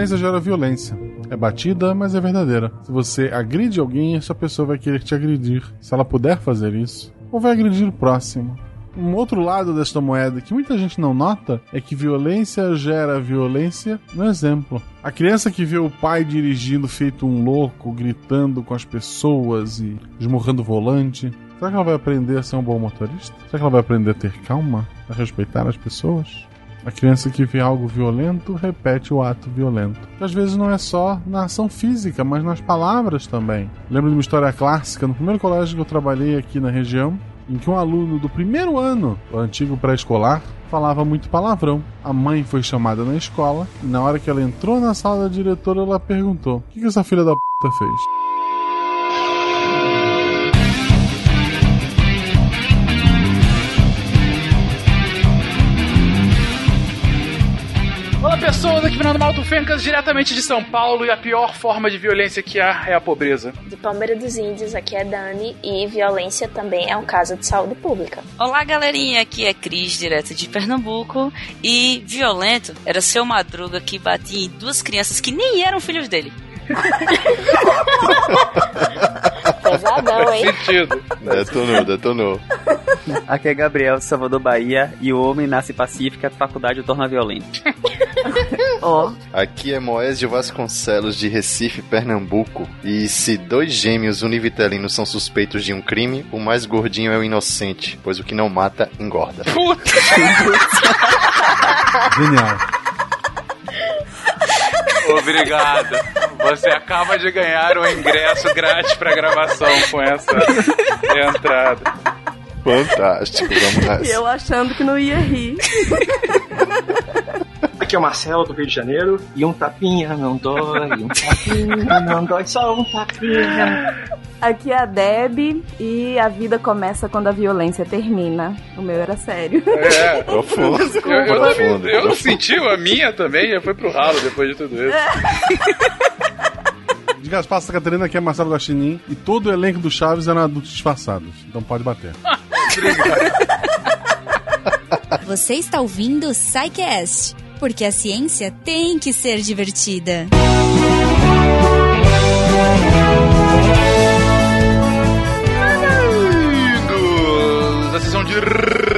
Violência gera violência. É batida, mas é verdadeira. Se você agride alguém, essa pessoa vai querer te agredir. Se ela puder fazer isso, ou vai agredir o próximo. Um outro lado desta moeda que muita gente não nota é que violência gera violência no exemplo. A criança que vê o pai dirigindo feito um louco, gritando com as pessoas e esmurrando o volante, será que ela vai aprender a ser um bom motorista? Será que ela vai aprender a ter calma, a respeitar as pessoas? A criança que vê algo violento repete o ato violento. Que às vezes não é só na ação física, mas nas palavras também. Lembro de uma história clássica no primeiro colégio que eu trabalhei aqui na região em que um aluno do primeiro ano do antigo pré-escolar falava muito palavrão. A mãe foi chamada na escola e na hora que ela entrou na sala da diretora, ela perguntou: O que, que essa filha da puta fez? Pessoas aqui Fernando Malto Fencas, diretamente de São Paulo, e a pior forma de violência que há é a pobreza. De Palmeira dos Índios, aqui é Dani, e violência também é um caso de saúde pública. Olá, galerinha, aqui é Cris, direto de Pernambuco, e violento era seu madruga que batia em duas crianças que nem eram filhos dele. Pesadão, hein? Sentido. Detonou, detonou. Aqui é Gabriel, Salvador, Bahia, e o homem nasce pacífico, a faculdade o torna violento. Ó. Aqui é Moésio Vasconcelos, de Recife, Pernambuco, e se dois gêmeos univitelinos são suspeitos de um crime, o mais gordinho é o inocente, pois o que não mata, engorda. Puta! Genial. Obrigado. Você acaba de ganhar um ingresso grátis pra gravação com essa entrada. Fantástico, vamos nessa. E eu achando que não ia rir. Aqui é o Marcelo do Rio de Janeiro. E um tapinha não dói, um tapinha não dói, só um tapinha. Aqui é a Deb e a vida começa quando a violência termina. O meu era sério. É, Profundo. eu, eu, Profundo. eu, eu senti a minha também, já foi pro ralo depois de tudo isso. De Gaspar Santa Catarina, aqui é Marcelo Guaxinim, e todo o elenco do Chaves eram adultos disfarçados. Então pode bater. Você está ouvindo o SciCast, porque a ciência tem que ser divertida. Bem-vindos à sessão de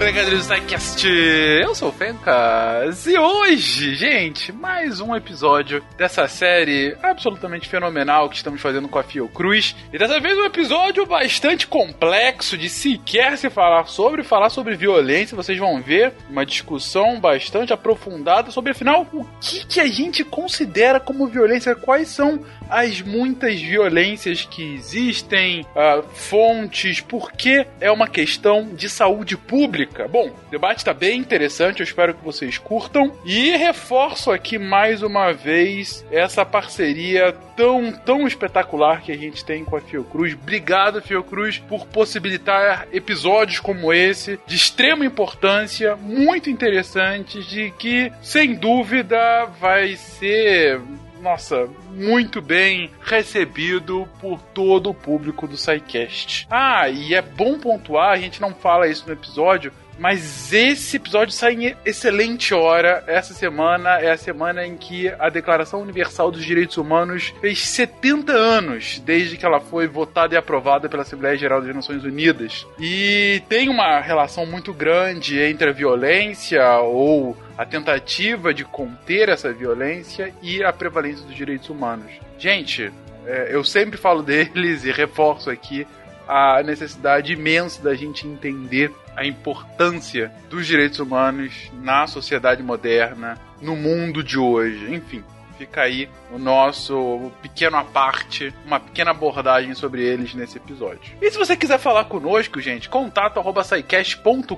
Regadeiros do SciCast. Eu sou o Fencas e hoje, gente, mais um episódio dessa série absolutamente fenomenal que estamos fazendo com a Fiocruz. E dessa vez um episódio bastante complexo de sequer se falar sobre, falar sobre violência. Vocês vão ver uma discussão bastante aprofundada sobre, afinal, o que, que a gente considera como violência, quais são as muitas violências que existem, ah, fontes, porque é uma questão de saúde pública. Bom, o debate está bem interessante, eu espero que vocês curtam. E reforço aqui mais uma vez essa parceria tão, tão espetacular que a gente tem com a Fiocruz. Obrigado, Fiocruz, por possibilitar episódios como esse, de extrema importância, muito interessantes, de que, sem dúvida, vai ser nossa, muito bem recebido por todo o público do SciCast. Ah, e é bom pontuar, a gente não fala isso no episódio, mas esse episódio sai em excelente hora. Essa semana é a semana em que a Declaração Universal dos Direitos Humanos fez 70 anos desde que ela foi votada e aprovada pela Assembleia Geral das Nações Unidas. E tem uma relação muito grande entre a violência ou a tentativa de conter essa violência e a prevalência dos direitos humanos. Gente, é, eu sempre falo deles e reforço aqui a necessidade imensa da gente entender a importância dos direitos humanos na sociedade moderna, no mundo de hoje, enfim. Fica aí o nosso pequeno aparte, uma pequena abordagem sobre eles nesse episódio. E se você quiser falar conosco, gente, contato arroba saicast.com.br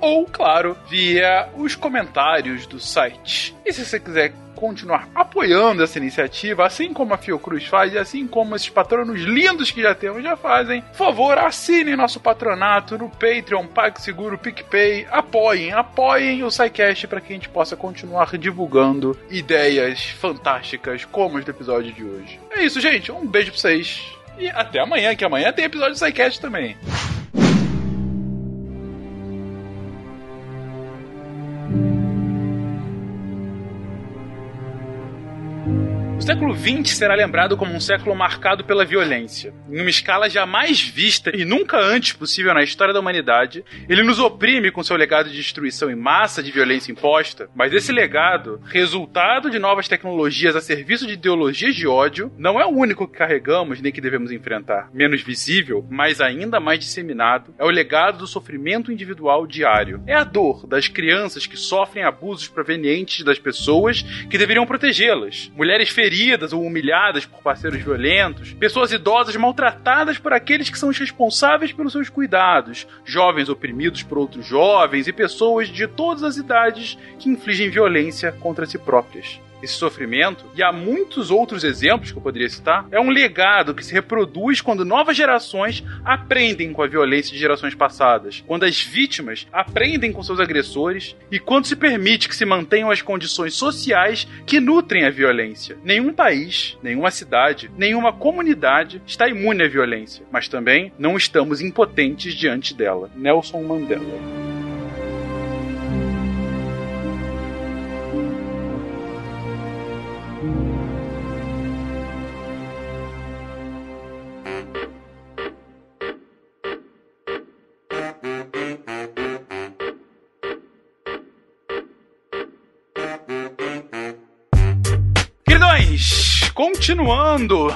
ou, claro, via os comentários do site. E se você quiser continuar apoiando essa iniciativa, assim como a Fiocruz faz e assim como esses patronos lindos que já temos já fazem, por favor, assinem nosso patronato no Patreon, PagSeguro, PicPay, apoiem, apoiem o SciCast para que a gente possa continuar divulgando ideias fantásticas como as do episódio de hoje. É isso, gente. Um beijo pra vocês. E até amanhã, que amanhã tem episódio do SciCast também. Século XX será lembrado como um século marcado pela violência. Em uma escala jamais vista e nunca antes possível na história da humanidade, ele nos oprime com seu legado de destruição em massa, de violência imposta, mas esse legado, resultado de novas tecnologias a serviço de ideologias de ódio, não é o único que carregamos nem que devemos enfrentar. Menos visível, mas ainda mais disseminado, é o legado do sofrimento individual diário. É a dor das crianças que sofrem abusos provenientes das pessoas que deveriam protegê-las. Mulheres feridas ou humilhadas por parceiros violentos, pessoas idosas maltratadas por aqueles que são os responsáveis pelos seus cuidados, jovens oprimidos por outros jovens e pessoas de todas as idades que infligem violência contra si próprias esse sofrimento, e há muitos outros exemplos que eu poderia citar, é um legado que se reproduz quando novas gerações aprendem com a violência de gerações passadas, quando as vítimas aprendem com seus agressores e quando se permite que se mantenham as condições sociais que nutrem a violência. Nenhum país, nenhuma cidade, nenhuma comunidade está imune à violência, mas também não estamos impotentes diante dela. Nelson Mandela. Continuando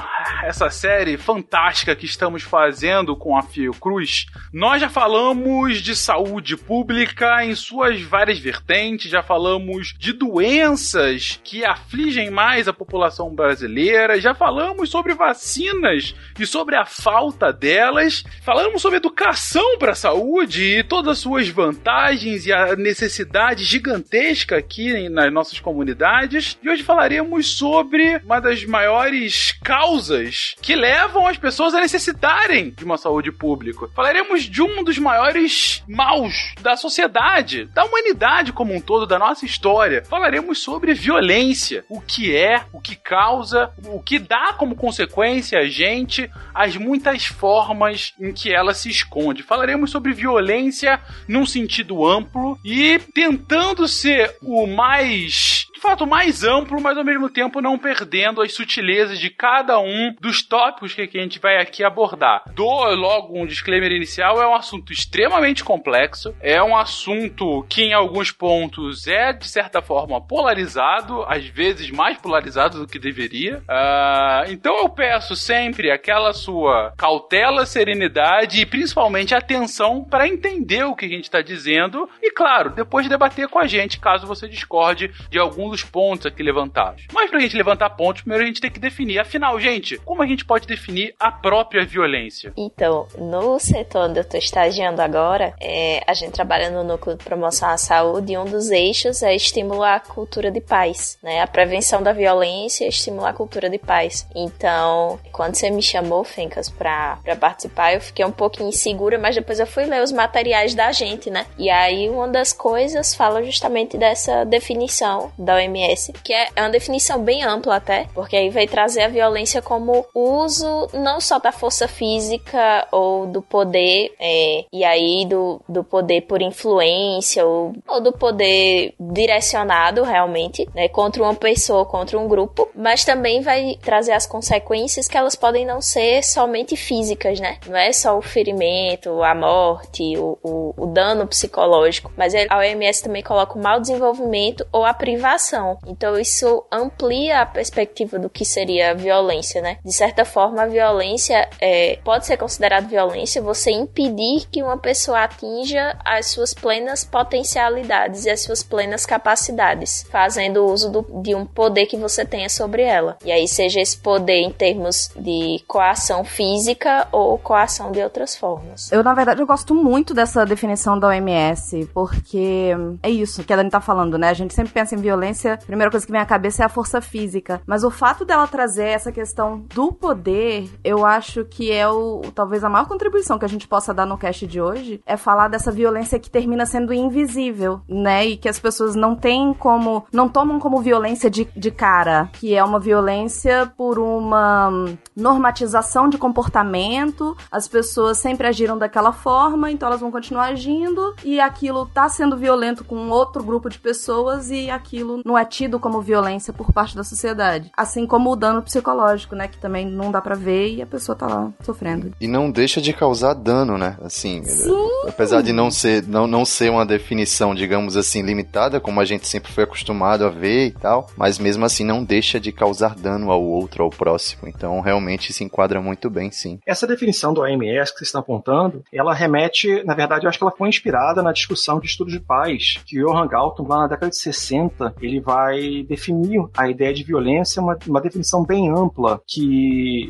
essa série fantástica que estamos fazendo com a Fiocruz, nós já falamos de saúde pública em suas várias vertentes, já falamos de doenças que afligem mais a população brasileira, já falamos sobre vacinas e sobre a falta delas, falamos sobre educação para a saúde e todas as suas vantagens e a necessidade gigantesca aqui nas nossas comunidades. E hoje falaremos sobre uma das maiores causas que levam as pessoas a necessitarem de uma saúde pública. Falaremos de um dos maiores maus da sociedade, da humanidade como um todo, da nossa história. Falaremos sobre violência, o que é, o que causa, o que dá como consequência a gente, as muitas formas em que ela se esconde. Falaremos sobre violência num sentido amplo e tentando ser o mais fato mais amplo, mas ao mesmo tempo não perdendo as sutilezas de cada um dos tópicos que a gente vai aqui abordar. Dou logo um disclaimer inicial: é um assunto extremamente complexo, é um assunto que em alguns pontos é de certa forma polarizado, às vezes mais polarizado do que deveria. Uh, então eu peço sempre aquela sua cautela, serenidade e principalmente atenção para entender o que a gente está dizendo e, claro, depois debater com a gente caso você discorde de algum dos pontos aqui levantados. Mas pra gente levantar pontos, primeiro a gente tem que definir. Afinal, gente, como a gente pode definir a própria violência? Então, no setor onde eu tô estagiando agora, é, a gente trabalha no núcleo de promoção à saúde e um dos eixos é estimular a cultura de paz, né? A prevenção da violência e estimular a cultura de paz. Então, quando você me chamou, Fencas, pra participar, eu fiquei um pouco insegura, mas depois eu fui ler os materiais da gente, né? E aí, uma das coisas fala justamente dessa definição da OMS, que é, é uma definição bem ampla até, porque aí vai trazer a violência como uso não só da força física ou do poder, é, e aí do, do poder por influência ou, ou do poder direcionado realmente, né, contra uma pessoa, contra um grupo, mas também vai trazer as consequências que elas podem não ser somente físicas, né? Não é só o ferimento, a morte, o, o, o dano psicológico, mas a OMS também coloca o mau desenvolvimento ou a privação então isso amplia a perspectiva do que seria violência, né? De certa forma, a violência é, pode ser considerada violência você impedir que uma pessoa atinja as suas plenas potencialidades e as suas plenas capacidades, fazendo uso do, de um poder que você tenha sobre ela. E aí seja esse poder em termos de coação física ou coação de outras formas. Eu, na verdade, eu gosto muito dessa definição da OMS, porque é isso que a Dani tá falando, né? A gente sempre pensa em violência a primeira coisa que vem à cabeça é a força física. Mas o fato dela trazer essa questão do poder, eu acho que é o talvez a maior contribuição que a gente possa dar no cast de hoje é falar dessa violência que termina sendo invisível, né? E que as pessoas não têm como, não tomam como violência de, de cara, que é uma violência por uma normatização de comportamento, as pessoas sempre agiram daquela forma, então elas vão continuar agindo e aquilo tá sendo violento com outro grupo de pessoas e aquilo não é tido como violência por parte da sociedade. Assim como o dano psicológico, né? Que também não dá para ver e a pessoa tá lá sofrendo. E não deixa de causar dano, né? Assim, Sim. apesar de não ser, não, não ser uma definição, digamos assim, limitada, como a gente sempre foi acostumado a ver e tal, mas mesmo assim não deixa de causar dano ao outro, ao próximo. Então realmente se enquadra muito bem, sim. Essa definição do OMS que você está apontando, ela remete, na verdade, eu acho que ela foi inspirada na discussão de estudos de paz, que Johan Galton, lá na década de 60, ele vai definir a ideia de violência, uma, uma definição bem ampla, que,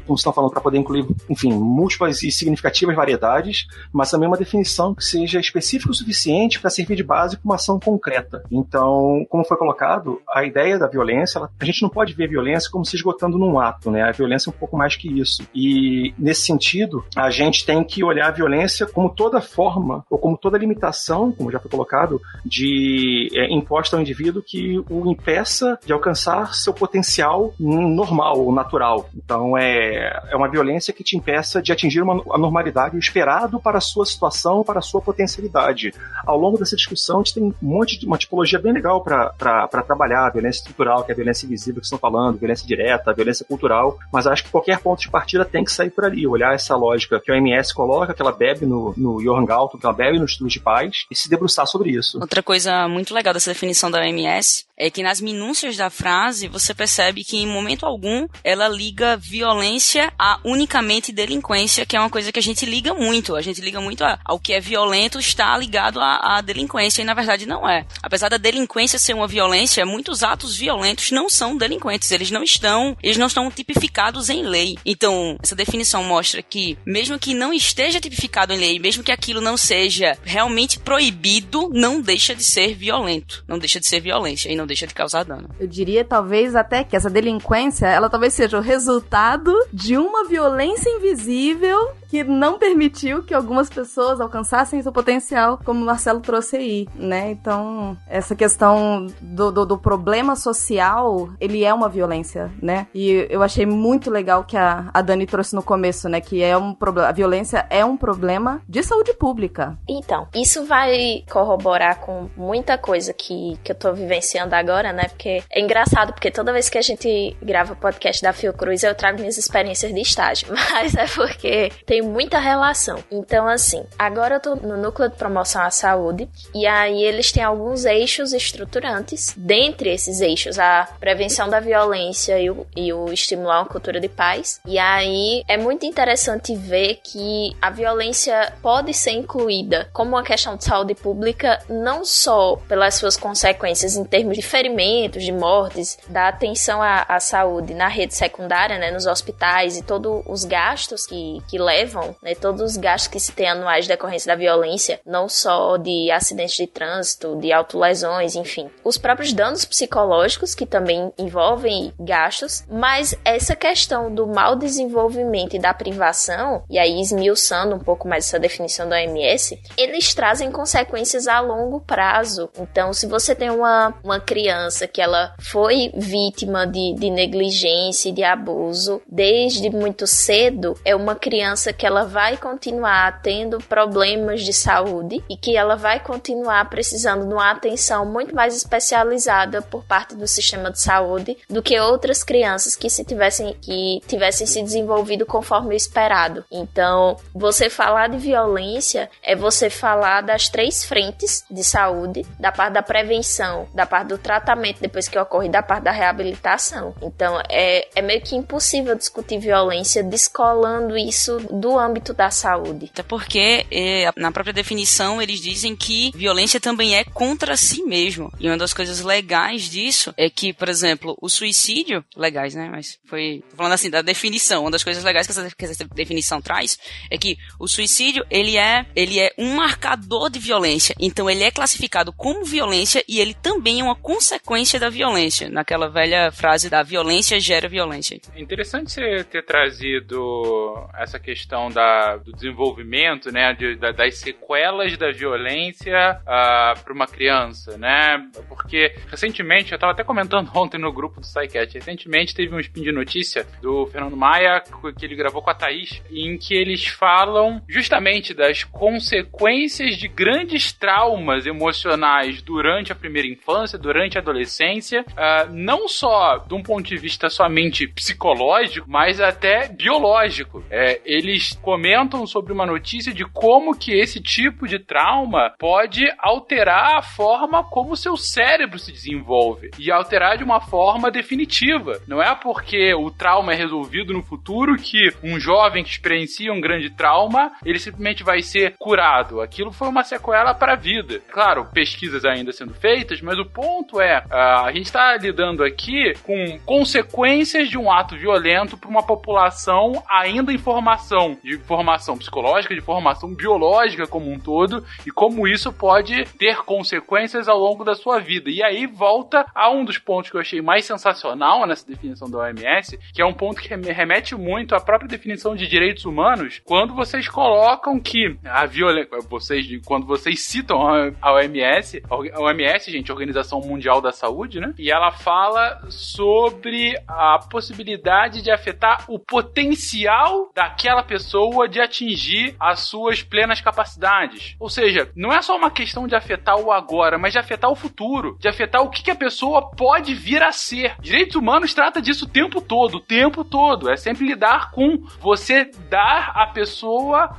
como estão falando, para poder incluir, enfim, múltiplas e significativas variedades, mas também uma definição que seja específica o suficiente para servir de base para uma ação concreta. Então, como foi colocado, a ideia da violência, ela, a gente não pode ver a violência como se esgotando num ato, né? A violência é um pouco mais que isso. E, nesse sentido, a gente tem que olhar a violência como toda forma, ou como toda limitação, como já foi colocado, de é, imposta ao indivíduo que o impeça de alcançar seu potencial normal, natural. Então, é, é uma violência que te impeça de atingir uma, a normalidade, o esperado para a sua situação, para a sua potencialidade. Ao longo dessa discussão, a gente tem um monte de uma tipologia bem legal para trabalhar, a violência estrutural, que é a violência invisível que estão falando, violência direta, violência cultural, mas acho que qualquer ponto de partida tem que sair por ali, olhar essa lógica que o OMS coloca, que ela bebe no, no Johan Galton, que ela bebe no estudo de paz, e se debruçar sobre isso. Outra coisa muito legal dessa definição da OMS é que nas minúcias da frase você percebe que em momento algum ela liga violência a unicamente delinquência, que é uma coisa que a gente liga muito. A gente liga muito a, ao que é violento está ligado à, delinquência e na verdade não é. Apesar da delinquência ser uma violência, muitos atos violentos não são delinquentes. Eles não estão, eles não estão tipificados em lei. Então essa definição mostra que mesmo que não esteja tipificado em lei, mesmo que aquilo não seja realmente proibido, não deixa de ser violento, não deixa de ser violência e não deixa de causar dano. Eu diria talvez até que essa delinquência, ela talvez seja o resultado de uma violência invisível que não permitiu que algumas pessoas alcançassem seu potencial, como o Marcelo trouxe aí, né? Então, essa questão do, do, do, problema social, ele é uma violência, né? E eu achei muito legal que a, a Dani trouxe no começo, né? Que é um problema, a violência é um problema de saúde pública. Então, isso vai corroborar com muita coisa que, que eu tô vivenciando agora, né? Porque é engraçado, porque toda vez que a gente grava podcast da Fiocruz, eu trago minhas experiências de estágio, mas é porque tem muita relação. Então, assim, agora eu tô no núcleo de promoção à saúde e aí eles têm alguns eixos estruturantes. Dentre esses eixos, a prevenção da violência e o, e o estimular uma cultura de paz. E aí é muito interessante ver que a violência pode ser incluída como uma questão de saúde pública, não só pelas suas consequências em termos de ferimentos, de mortes, da atenção à, à saúde na rede secundária, né, nos hospitais e todos os gastos que, que levam né, todos os gastos que se tem anuais decorrência da violência, não só de acidentes de trânsito, de autolesões, enfim. Os próprios danos psicológicos, que também envolvem gastos, mas essa questão do mau desenvolvimento e da privação, e aí esmiuçando um pouco mais essa definição da OMS, eles trazem consequências a longo prazo. Então, se você tem uma, uma criança que ela foi vítima de, de negligência e de abuso desde muito cedo, é uma criança que ela vai continuar tendo problemas de saúde e que ela vai continuar precisando de uma atenção muito mais especializada por parte do sistema de saúde do que outras crianças que se tivessem que tivessem se desenvolvido conforme o esperado. Então, você falar de violência é você falar das três frentes de saúde, da parte da prevenção, da parte do tratamento depois que ocorre, da parte da reabilitação. Então, é, é meio que impossível discutir violência descolando isso do âmbito da saúde. Até porque, é, na própria definição, eles dizem que violência também é contra si mesmo. E uma das coisas legais disso é que, por exemplo, o suicídio. Legais, né? Mas foi. Falando assim, da definição. Uma das coisas legais que essa, que essa definição traz é que o suicídio, ele é, ele é um marcador de violência. Então, ele é classificado como violência e ele também é uma consequência da violência, naquela velha frase da violência gera violência. É interessante você ter trazido essa questão da, do desenvolvimento, né, de, da, das sequelas da violência uh, ah, para uma criança, né? Porque recentemente, eu estava até comentando ontem no grupo do SciCat, recentemente teve um spin de notícia do Fernando Maia que ele gravou com a Thaís, em que eles falam justamente das consequências de grandes traumas emocionais durante a primeira infância, durante a adolescência, uh, não só de um ponto de vista somente psicológico, mas até biológico. É, eles comentam sobre uma notícia de como que esse tipo de trauma pode alterar a forma como o seu cérebro se desenvolve e alterar de uma forma definitiva. Não é porque o trauma é resolvido no futuro que um jovem que experiencia um grande trauma, ele simplesmente vai ser curado. Aquilo foi uma sequela para a vida. Claro, pesquisas ainda sendo feitas, mas o ponto é, a gente está lidando aqui com consequências de um ato violento para uma população ainda em formação, de formação psicológica, de formação biológica como um todo, e como isso pode ter consequências ao longo da sua vida. E aí volta a um dos pontos que eu achei mais sensacional nessa definição da OMS, que é um ponto que remete muito à própria definição de direitos humanos, quando vocês colocam que a violência, vocês, quando vocês citam a OMS, a OMS, gente, Organização Mundial da Saúde, né? E ela fala sobre a possibilidade de afetar o potencial daquela pessoa de atingir as suas plenas capacidades. Ou seja, não é só uma questão de afetar o agora, mas de afetar o futuro, de afetar o que, que a pessoa pode vir a ser. Direitos humanos trata disso o tempo todo, o tempo todo. É sempre lidar com você dar à pessoa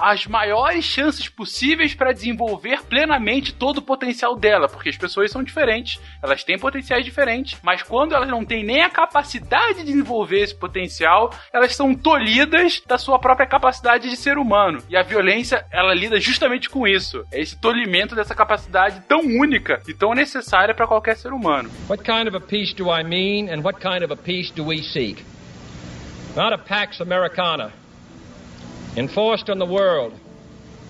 as maiores chances possíveis para desenvolver plenamente todo o potencial dela, porque as pessoas são diferentes, elas têm potenciais diferentes, mas quando elas não têm nem a capacidade de desenvolver esse potencial, elas são tolhidas da sua própria capacidade de ser humano. E a violência, ela lida justamente com isso. É esse tolimento dessa capacidade tão única e tão necessária para qualquer ser humano. What kind of a peace do I mean and what kind of a peace do we seek? Not a Pax Americana enforced on the world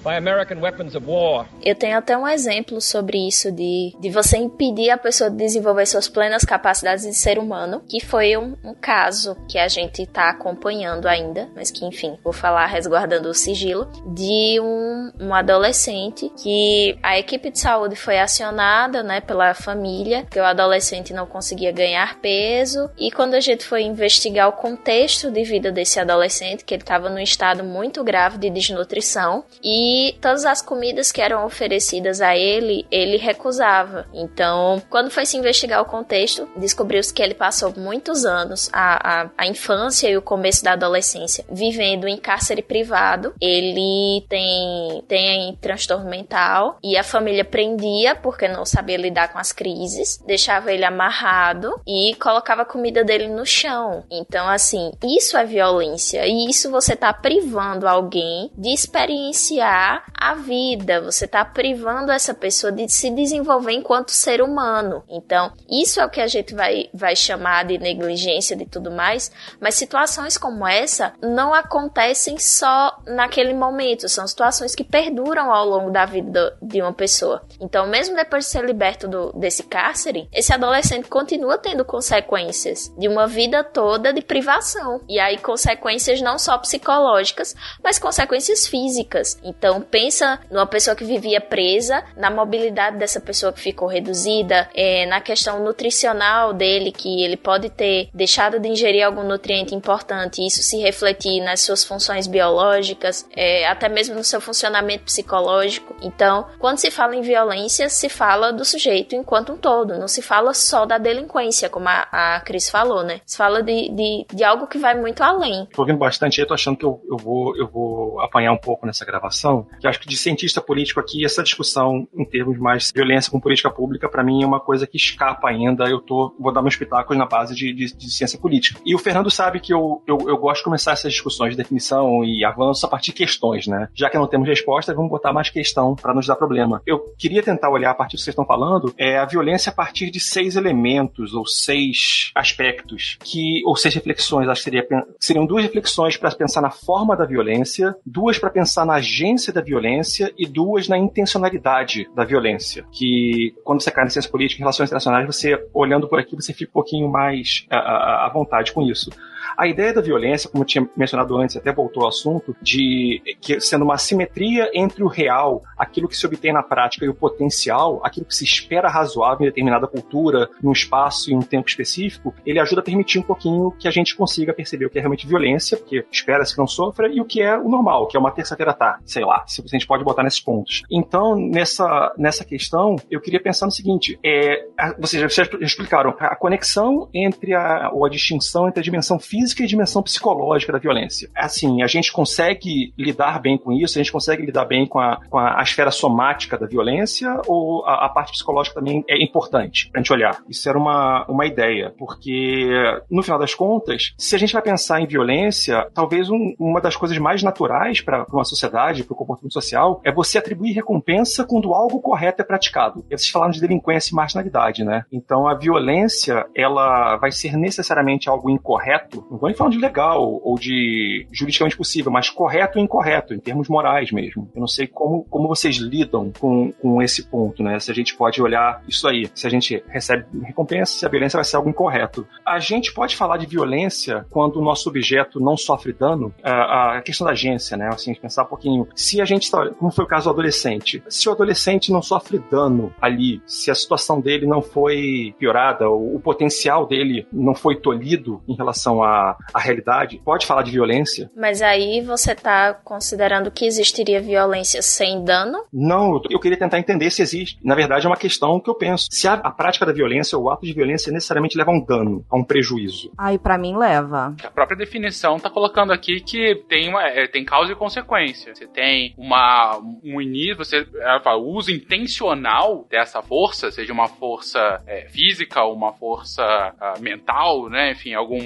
by American weapons of war. Eu tenho até um exemplo sobre isso de, de você impedir a pessoa de desenvolver suas plenas capacidades de ser humano, que foi um, um caso que a gente está acompanhando ainda, mas que enfim, vou falar resguardando o sigilo, de um, um adolescente que a equipe de saúde foi acionada, né, pela família, que o adolescente não conseguia ganhar peso, e quando a gente foi investigar o contexto de vida desse adolescente, que ele estava num estado muito grave de desnutrição, e e todas as comidas que eram oferecidas a ele, ele recusava. Então, quando foi se investigar o contexto, descobriu-se que ele passou muitos anos, a, a, a infância e o começo da adolescência, vivendo em cárcere privado. Ele tem, tem transtorno mental e a família prendia porque não sabia lidar com as crises, deixava ele amarrado e colocava a comida dele no chão. Então, assim, isso é violência e isso você tá privando alguém de experienciar a vida, você está privando essa pessoa de se desenvolver enquanto ser humano. Então, isso é o que a gente vai, vai chamar de negligência de tudo mais, mas situações como essa não acontecem só naquele momento, são situações que perduram ao longo da vida de uma pessoa. Então, mesmo depois de ser liberto do, desse cárcere, esse adolescente continua tendo consequências de uma vida toda de privação. E aí, consequências não só psicológicas, mas consequências físicas. Então, então, pensa numa pessoa que vivia presa, na mobilidade dessa pessoa que ficou reduzida, é, na questão nutricional dele, que ele pode ter deixado de ingerir algum nutriente importante isso se refletir nas suas funções biológicas, é, até mesmo no seu funcionamento psicológico. Então, quando se fala em violência, se fala do sujeito enquanto um todo, não se fala só da delinquência, como a, a Cris falou, né? Se fala de, de, de algo que vai muito além. Tô ouvindo bastante, eu tô achando que eu, eu, vou, eu vou apanhar um pouco nessa gravação, que acho que de cientista político aqui, essa discussão em termos mais violência com política pública, para mim é uma coisa que escapa ainda. Eu tô, vou dar meus pitacos na base de, de, de ciência política. E o Fernando sabe que eu, eu, eu, gosto de começar essas discussões de definição e avanço a partir de questões, né? Já que não temos resposta, vamos botar mais questão para nos dar problema. Eu queria tentar olhar a partir do que vocês estão falando, é a violência a partir de seis elementos ou seis aspectos que ou seis reflexões, acho que seria, seriam duas reflexões para pensar na forma da violência, duas para pensar na agência da violência e duas na intencionalidade da violência. Que quando você cai na ciência política e relações internacionais, você olhando por aqui, você fica um pouquinho mais à, à vontade com isso. A ideia da violência, como eu tinha mencionado antes, até voltou ao assunto, de que sendo uma simetria entre o real, aquilo que se obtém na prática e o potencial, aquilo que se espera razoável em determinada cultura, num espaço e um tempo específico, ele ajuda a permitir um pouquinho que a gente consiga perceber o que é realmente violência, porque espera-se que não sofra, e o que é o normal, que é uma terça-feira tarde, sei lá, se a gente pode botar nesses pontos. Então, nessa, nessa questão, eu queria pensar no seguinte: é, vocês já, já explicaram a conexão entre a, ou a distinção entre a dimensão física física e dimensão psicológica da violência. Assim, a gente consegue lidar bem com isso, a gente consegue lidar bem com a, com a, a esfera somática da violência ou a, a, parte psicológica também é importante pra gente olhar? Isso era uma, uma ideia, porque no final das contas, se a gente vai pensar em violência, talvez um, uma das coisas mais naturais para uma sociedade, para o comportamento social, é você atribuir recompensa quando algo correto é praticado. E vocês falaram de delinquência e marginalidade, né? Então a violência, ela vai ser necessariamente algo incorreto não vou nem falar de legal ou de juridicamente possível, mas correto ou incorreto, em termos morais mesmo. Eu não sei como, como vocês lidam com, com esse ponto, né? Se a gente pode olhar isso aí, se a gente recebe recompensa, se a violência vai ser algo incorreto. A gente pode falar de violência quando o nosso objeto não sofre dano? A, a questão da agência, né? Assim, pensar um pouquinho. Se a gente está, como foi o caso do adolescente, se o adolescente não sofre dano ali, se a situação dele não foi piorada, o potencial dele não foi tolhido em relação a a, realidade, pode falar de violência. Mas aí você está considerando que existiria violência sem dano? Não, eu queria tentar entender se existe. Na verdade, é uma questão que eu penso. Se a, a prática da violência ou o ato de violência necessariamente leva a um dano, a um prejuízo. Aí, para mim, leva. A própria definição está colocando aqui que tem, uma, é, tem causa e consequência. Você tem uma, um início, você ela fala, o uso intencional dessa força, seja uma força é, física ou uma força uh, mental, né? Enfim, algum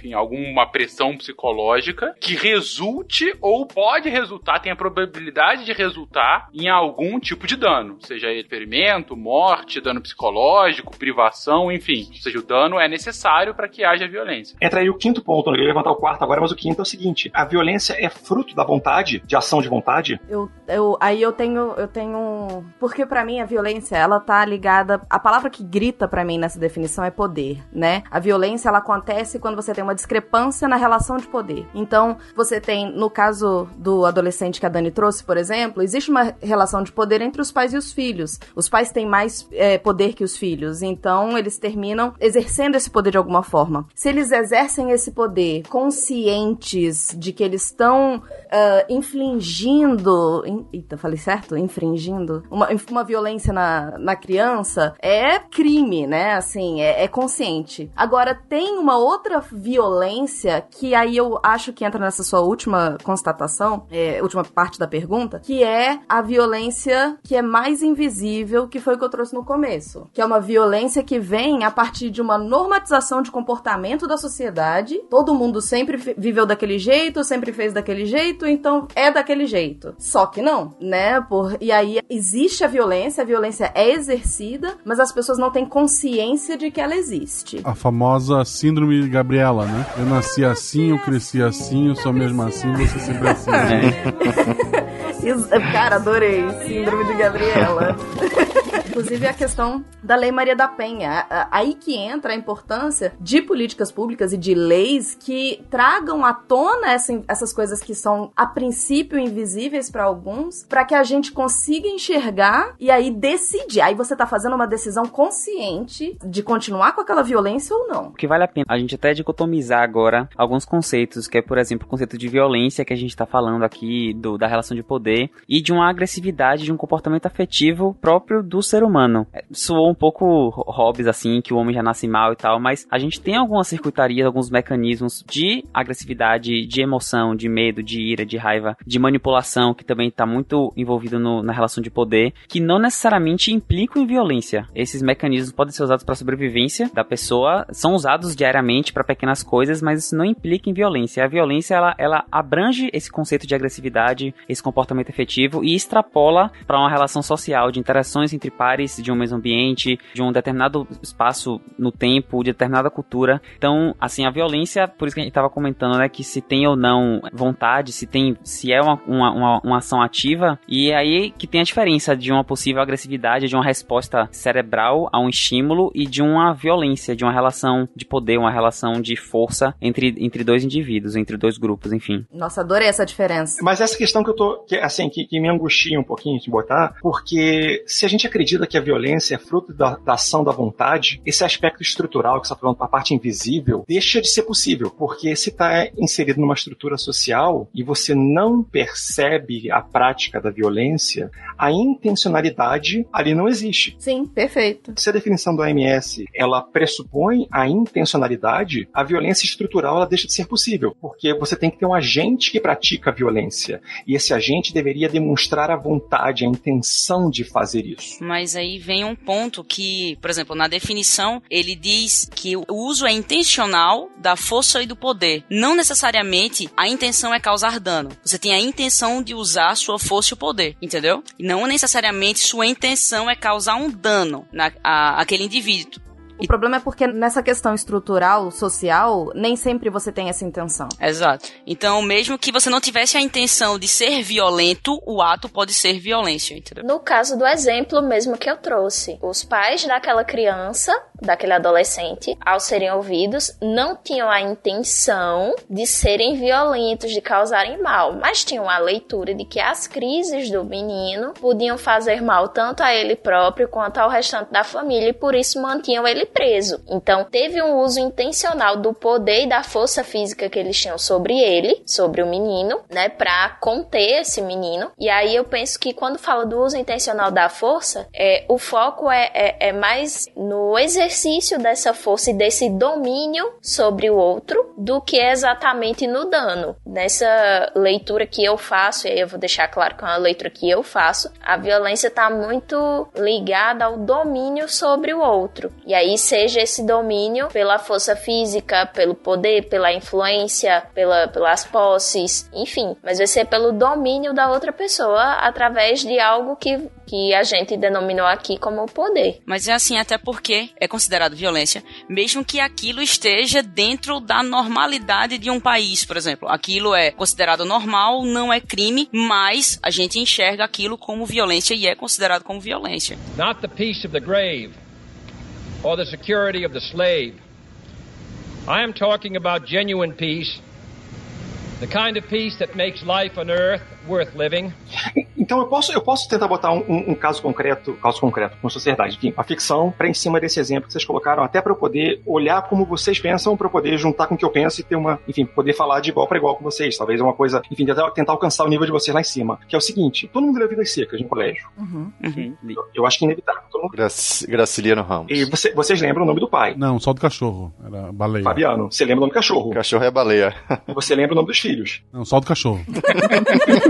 enfim, alguma pressão psicológica que resulte ou pode resultar, tem a probabilidade de resultar em algum tipo de dano, seja ele ferimento, morte, dano psicológico, privação, enfim. Ou seja, o dano é necessário para que haja violência. Entra aí o quinto ponto, eu ia levantar o quarto agora, mas o quinto é o seguinte: a violência é fruto da vontade, de ação de vontade? Eu, eu aí eu tenho eu tenho porque para mim a violência ela tá ligada a palavra que grita para mim nessa definição é poder, né? A violência ela acontece quando você tem uma uma discrepância na relação de poder. Então, você tem, no caso do adolescente que a Dani trouxe, por exemplo, existe uma relação de poder entre os pais e os filhos. Os pais têm mais é, poder que os filhos, então eles terminam exercendo esse poder de alguma forma. Se eles exercem esse poder conscientes de que eles estão uh. In, eita, falei certo? Infringindo? Uma, uma violência na, na criança, é crime, né? Assim, é, é consciente. Agora, tem uma outra violência violência, que aí eu acho que entra nessa sua última constatação, é, última parte da pergunta, que é a violência que é mais invisível, que foi o que eu trouxe no começo. Que é uma violência que vem a partir de uma normatização de comportamento da sociedade. Todo mundo sempre viveu daquele jeito, sempre fez daquele jeito, então é daquele jeito. Só que não, né? Por, e aí existe a violência, a violência é exercida, mas as pessoas não têm consciência de que ela existe. A famosa síndrome de Gabriela, né? Eu nasci assim, eu cresci assim, eu sou mesmo assim, você sempre assim. É. Cara, adorei. Síndrome de Gabriela. Inclusive a questão da Lei Maria da Penha. Aí que entra a importância de políticas públicas e de leis que tragam à tona essa, essas coisas que são, a princípio, invisíveis para alguns, para que a gente consiga enxergar e aí decidir. Aí você tá fazendo uma decisão consciente de continuar com aquela violência ou não. O que vale a pena a gente até dicotomizar agora alguns conceitos, que é, por exemplo, o conceito de violência que a gente tá falando aqui, do, da relação de poder, e de uma agressividade, de um comportamento afetivo próprio do ser ser humano. É, soou um pouco Hobbes, assim, que o homem já nasce mal e tal, mas a gente tem algumas circuitarias, alguns mecanismos de agressividade, de emoção, de medo, de ira, de raiva, de manipulação, que também está muito envolvido no, na relação de poder, que não necessariamente implicam em violência. Esses mecanismos podem ser usados para sobrevivência da pessoa, são usados diariamente para pequenas coisas, mas isso não implica em violência. A violência, ela, ela abrange esse conceito de agressividade, esse comportamento efetivo e extrapola para uma relação social de interações entre pares de um mesmo ambiente, de um determinado espaço no tempo, de determinada cultura. Então, assim, a violência, por isso que a gente estava comentando, né, que se tem ou não vontade, se tem, se é uma, uma, uma, uma ação ativa, e é aí que tem a diferença de uma possível agressividade, de uma resposta cerebral a um estímulo e de uma violência, de uma relação de poder, uma relação de força entre, entre dois indivíduos, entre dois grupos, enfim. Nossa, adorei essa diferença. Mas essa questão que eu tô, que, assim, que, que me angustia um pouquinho de botar, porque se a gente acredita que a violência é fruto da, da ação da vontade, esse aspecto estrutural que você está falando, a parte invisível, deixa de ser possível, porque se está inserido numa estrutura social e você não percebe a prática da violência, a intencionalidade ali não existe. Sim, perfeito. Se a definição do OMS ela pressupõe a intencionalidade, a violência estrutural ela deixa de ser possível, porque você tem que ter um agente que pratica a violência e esse agente deveria demonstrar a vontade, a intenção de fazer isso. Mas aí vem um ponto que, por exemplo, na definição ele diz que o uso é intencional da força e do poder. Não necessariamente a intenção é causar dano. Você tem a intenção de usar sua força e o poder, entendeu? Não necessariamente sua intenção é causar um dano na, aquele indivíduo. O problema é porque nessa questão estrutural, social, nem sempre você tem essa intenção. Exato. Então, mesmo que você não tivesse a intenção de ser violento, o ato pode ser violência, entendeu? No caso do exemplo mesmo que eu trouxe, os pais daquela criança, daquele adolescente, ao serem ouvidos, não tinham a intenção de serem violentos, de causarem mal, mas tinham a leitura de que as crises do menino podiam fazer mal tanto a ele próprio quanto ao restante da família e por isso mantinham ele preso. Então, teve um uso intencional do poder e da força física que eles tinham sobre ele, sobre o menino, né, para conter esse menino. E aí eu penso que quando fala do uso intencional da força, é, o foco é, é, é mais no exercício dessa força e desse domínio sobre o outro do que exatamente no dano. Nessa leitura que eu faço, e aí eu vou deixar claro que é uma leitura que eu faço, a violência está muito ligada ao domínio sobre o outro. E aí seja esse domínio pela força física, pelo poder, pela influência, pela, pelas posses, enfim, mas vai ser pelo domínio da outra pessoa através de algo que, que a gente denominou aqui como poder. Mas é assim até porque é considerado violência, mesmo que aquilo esteja dentro da normalidade de um país, por exemplo. Aquilo é considerado normal, não é crime, mas a gente enxerga aquilo como violência e é considerado como violência. Not the peace of the grave. Or the security of the slave. I am talking about genuine peace, the kind of peace that makes life on earth worth living. Então eu posso, eu posso tentar botar um, um, um caso concreto, caso concreto com sociedade, enfim, a ficção para em cima desse exemplo que vocês colocaram, até para eu poder olhar como vocês pensam, para eu poder juntar com o que eu penso e ter uma, enfim, poder falar de igual para igual com vocês, talvez uma coisa, enfim, tentar, tentar alcançar o nível de vocês lá em cima, que é o seguinte, todo mundo lê Vidas Secas no colégio. Uhum. Uhum. Eu, eu, acho que é inevitável. Todo mundo... Grac Graciliano Ramos. E você, vocês lembram o nome do pai? Não, só do cachorro, era baleia. Fabiano, você lembra o nome do cachorro? O cachorro é baleia. E você lembra o nome dos filhos? Não, só do cachorro.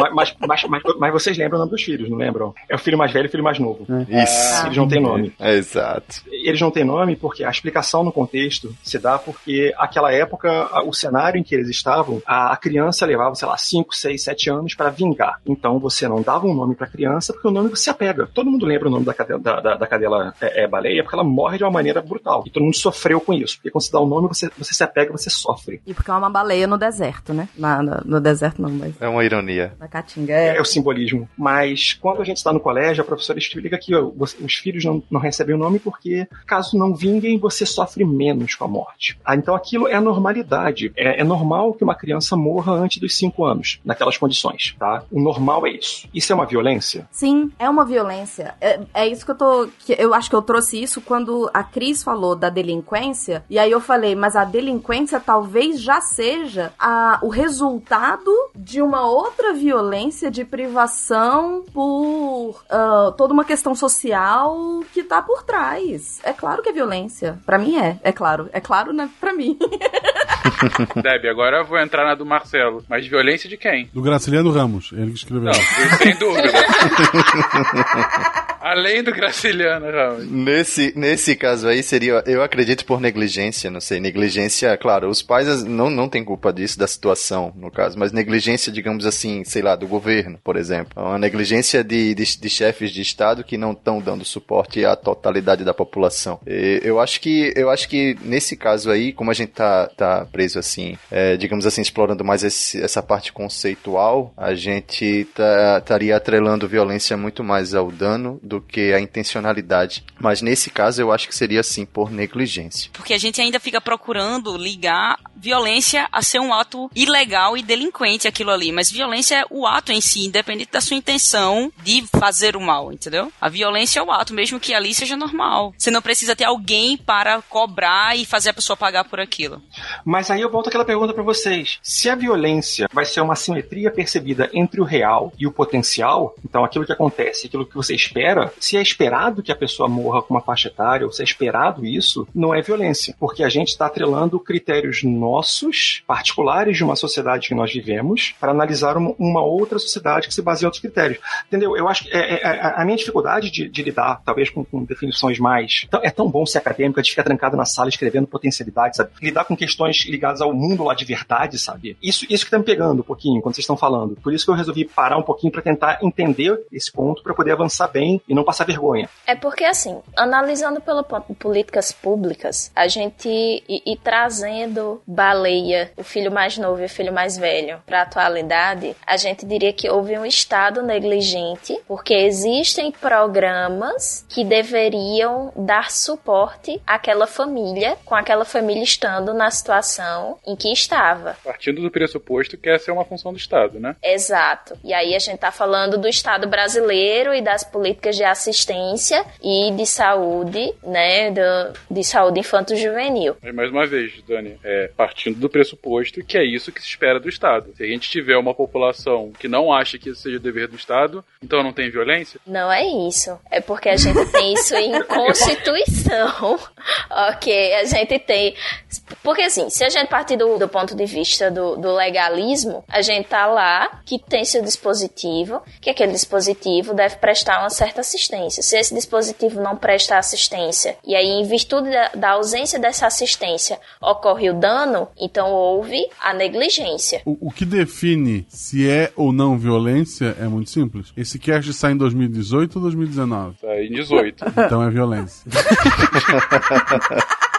mas, mas, mas, mas, vocês lembram o nome dos filhos, não lembram? É o filho mais velho e o filho mais novo. Isso. Eles não têm nome. É, exato. Eles não têm nome porque a explicação no contexto se dá porque aquela época, o cenário em que eles estavam, a criança levava, sei lá, 5, 6, 7 anos para vingar. Então você não dava um nome pra criança porque o nome você apega. Todo mundo lembra o nome da cadela, da, da, da cadela é, é, baleia porque ela morre de uma maneira brutal. E todo mundo sofreu com isso. Porque quando você dá o um nome, você, você se apega, você sofre. E porque é uma baleia no deserto, né? Na, no, no deserto não, mas... É uma ironia. Na caatinga. É... é o simbolismo. Mas quando a gente está no colégio, a professora explica que ó, os filhos não, não recebem o nome porque, caso não vinguem, você sofre menos com a morte. Ah, então aquilo é a normalidade. É, é normal que uma criança morra antes dos 5 anos, naquelas condições, tá? O normal é isso. Isso é uma violência? Sim, é uma violência. É, é isso que eu tô. Que eu acho que eu trouxe isso quando a Cris falou da delinquência. E aí eu falei, mas a delinquência talvez já seja a, o resultado de uma outra violência de privação por uh, toda uma questão social que tá por trás. É claro que é violência. Para mim é, é claro. É claro, né? Pra mim. Deb, agora eu vou entrar na do Marcelo. Mas violência de quem? Do Graciliano Ramos, ele que escreveu. Não, sem dúvida. Além do Graciliano, realmente. Nesse, nesse caso aí seria, eu acredito por negligência, não sei, negligência, claro, os pais não, não têm culpa disso, da situação, no caso, mas negligência, digamos assim, sei lá, do governo, por exemplo. Uma negligência de, de, de chefes de Estado que não estão dando suporte à totalidade da população. E eu acho que, eu acho que nesse caso aí, como a gente tá, tá preso assim, é, digamos assim, explorando mais esse, essa parte conceitual, a gente tá, estaria atrelando violência muito mais ao dano do que a intencionalidade. Mas nesse caso eu acho que seria sim por negligência. Porque a gente ainda fica procurando ligar violência a ser um ato ilegal e delinquente aquilo ali, mas violência é o ato em si, independente da sua intenção de fazer o mal, entendeu? A violência é o ato, mesmo que ali seja normal. Você não precisa ter alguém para cobrar e fazer a pessoa pagar por aquilo. Mas aí eu volto aquela pergunta para vocês. Se a violência vai ser uma simetria percebida entre o real e o potencial, então aquilo que acontece, aquilo que você espera, se é esperado que a pessoa morra com uma faixa etária, ou se é esperado isso, não é violência. Porque a gente está atrelando critérios nossos, particulares de uma sociedade que nós vivemos, para analisar uma, uma, outra sociedade que se baseia em outros critérios. Entendeu? Eu acho que é, é, é a minha dificuldade de, de lidar, talvez, com, com, definições mais. É tão bom ser acadêmico, a gente fica trancado na sala escrevendo potencialidade, sabe? Lidar com questões ligadas ao mundo lá de verdade, sabe? Isso, isso que tá me pegando um pouquinho quando vocês estão falando. Por isso que eu resolvi parar um pouquinho para tentar entender esse ponto para poder avançar bem e não passar vergonha. É porque, assim, analisando pelo ponto políticas públicas, a gente e, e trazendo Baleia, o filho mais novo e o filho mais velho, para a atualidade, a gente diria que houve um Estado negligente, porque existem programas que deveriam dar suporte àquela família, com aquela família estando na situação em que estava. Partindo do pressuposto que essa é uma função do Estado, né? Exato. E aí a gente está falando do Estado brasileiro e das políticas de assistência e de saúde, né, do, de saúde infanto-juvenil. Mais uma vez, Dani, é, partindo do pressuposto que é isso que se espera do Estado. Se a gente tiver uma população que não acha que isso seja dever do Estado, então não tem violência? Não é isso. É porque a gente tem isso em Constituição. ok, a gente tem. Porque assim, se a gente partir do, do ponto de vista do, do legalismo, a gente tá lá que tem seu dispositivo, que aquele dispositivo deve prestar uma certa assistência. Se esse dispositivo não presta assistência, e aí, em virtude da, da ausência dessa assistência, ocorre o dano, então houve a negligência. O, o que define se é ou não violência é muito simples. Esse cast sai em 2018 ou 2019? Sai em 18. Então é violência.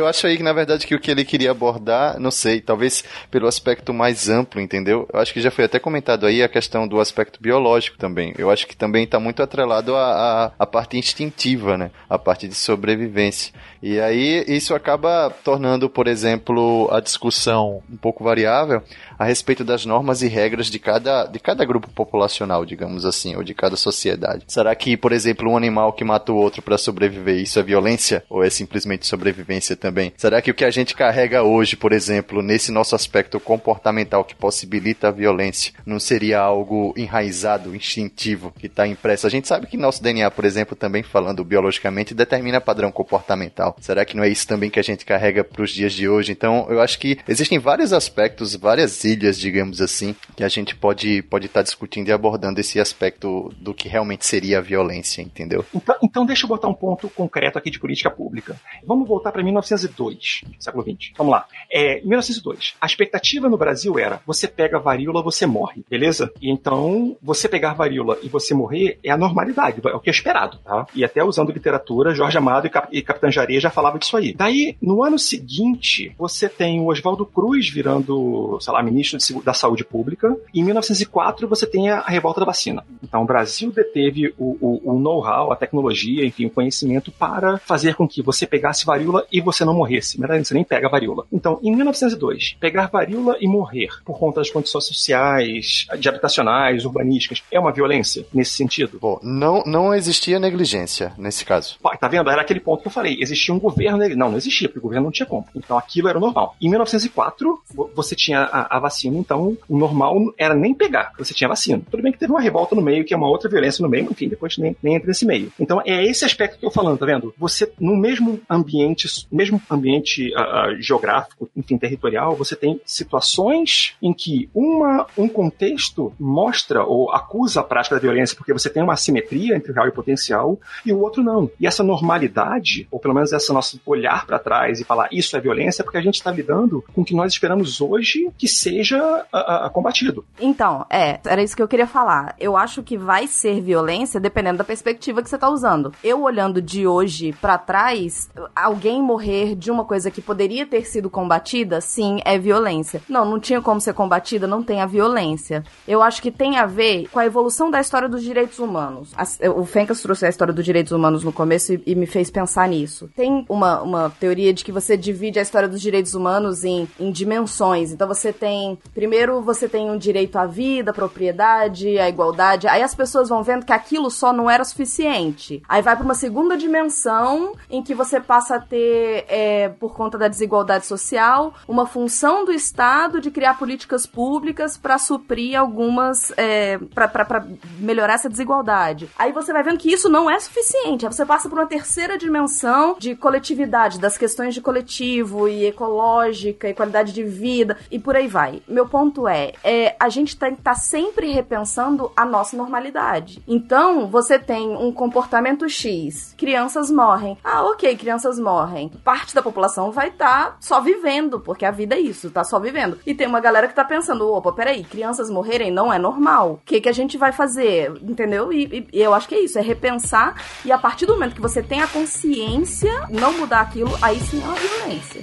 Eu acho aí que, na verdade, que o que ele queria abordar, não sei, talvez pelo aspecto mais amplo, entendeu? Eu acho que já foi até comentado aí a questão do aspecto biológico também. Eu acho que também está muito atrelado à, à, parte instintiva, né? A parte de sobrevivência. E aí isso acaba tornando, por exemplo, a discussão um pouco variável a respeito das normas e regras de cada, de cada grupo populacional, digamos assim, ou de cada sociedade. Será que, por exemplo, um animal que mata o outro para sobreviver, isso é violência? Ou é simplesmente sobrevivência também? Será que o que a gente carrega hoje, por exemplo, nesse nosso aspecto comportamental que possibilita a violência, não seria algo enraizado, instintivo, que está impresso? A gente sabe que nosso DNA, por exemplo, também falando biologicamente, determina padrão comportamental. Será que não é isso também que a gente carrega para os dias de hoje? Então, eu acho que existem vários aspectos, várias ilhas, digamos assim, que a gente pode pode estar tá discutindo e abordando esse aspecto do que realmente seria a violência, entendeu? Então, então deixa eu botar um ponto concreto aqui de política pública. Vamos voltar para 1902, século 20. Vamos lá. É, 1902. A expectativa no Brasil era: você pega varíola, você morre, beleza? E então, você pegar varíola e você morrer é a normalidade, é o que é esperado, tá? E até usando literatura, Jorge Amado e, Cap e Capitã Já falava disso aí. Daí, no ano seguinte, você tem o Oswaldo Cruz virando, sei lá, ministro da Saúde Pública. Em 1904, você tem a, revolta da vacina. Então, o Brasil deteve o, o, o know-how, a tecnologia, enfim, o conhecimento para fazer com que você pegasse varíola e você não morresse. Na verdade, você nem pega varíola. Então, em 1902, pegar varíola e morrer por conta das condições sociais, de habitacionais, urbanísticas, é uma violência nesse sentido? Bom, não, não existia negligência nesse caso. Tá vendo? Era aquele ponto que eu falei. Existia um governo. Não, não existia, porque o governo não tinha como. Então aquilo era normal. Em 1904, você tinha a, a vacina, então o normal era nem pegar, você tinha vacina. Tudo bem que teve uma revolta no meio, que é uma outra violência no meio, enfim, depois nem, nem entra nesse meio. Então é esse aspecto que eu tô falando, tá vendo? Você, no mesmo ambiente, mesmo ambiente uh, geográfico, enfim, territorial, você tem situações em que uma, um contexto mostra ou acusa a prática da violência porque você tem uma assimetria entre o real e o potencial e o outro não. E essa normalidade, ou pelo menos esse nosso olhar para trás e falar isso é violência, porque a gente está lidando com o que nós esperamos hoje que seja uh, uh, combatido. Então, é, era isso que eu queria falar. Eu acho que vai ser violência dependendo da perspectiva que você está usando. Eu olhando de hoje para trás, alguém morrer de uma coisa que poderia ter sido combatida, sim, é violência. Não, não tinha como ser combatida, não tem a violência. Eu acho que tem a ver com a evolução da história dos direitos humanos. O Fencas trouxe a história dos direitos humanos no começo e, e me fez pensar nisso. Tem uma, uma teoria de que você divide a história dos direitos humanos em, em dimensões. Então você tem, primeiro você tem um direito à vida, à propriedade, à igualdade. Aí as pessoas vão vendo que aquilo só não era suficiente. Aí vai para uma segunda dimensão em que você passa a ter, é, por conta da desigualdade social, uma função do Estado de criar políticas públicas para suprir algumas, é, para melhorar essa desigualdade. Aí você vai vendo que isso não é suficiente. Aí você passa por uma terceira dimensão de coletividade, das questões de coletivo e ecológica e qualidade de vida e por aí vai. Meu ponto é, é a gente tem que estar tá sempre repensando a nossa normalidade. Então, você tem um comportamento X, crianças morrem. Ah, ok, crianças morrem. Parte da população vai estar tá só vivendo, porque a vida é isso, tá só vivendo. E tem uma galera que tá pensando, opa, peraí, crianças morrerem não é normal. O que, que a gente vai fazer? Entendeu? E, e, eu acho que é isso, é repensar e a partir do momento que você tem a consciência, não mudar aquilo, aí sim é uma violência.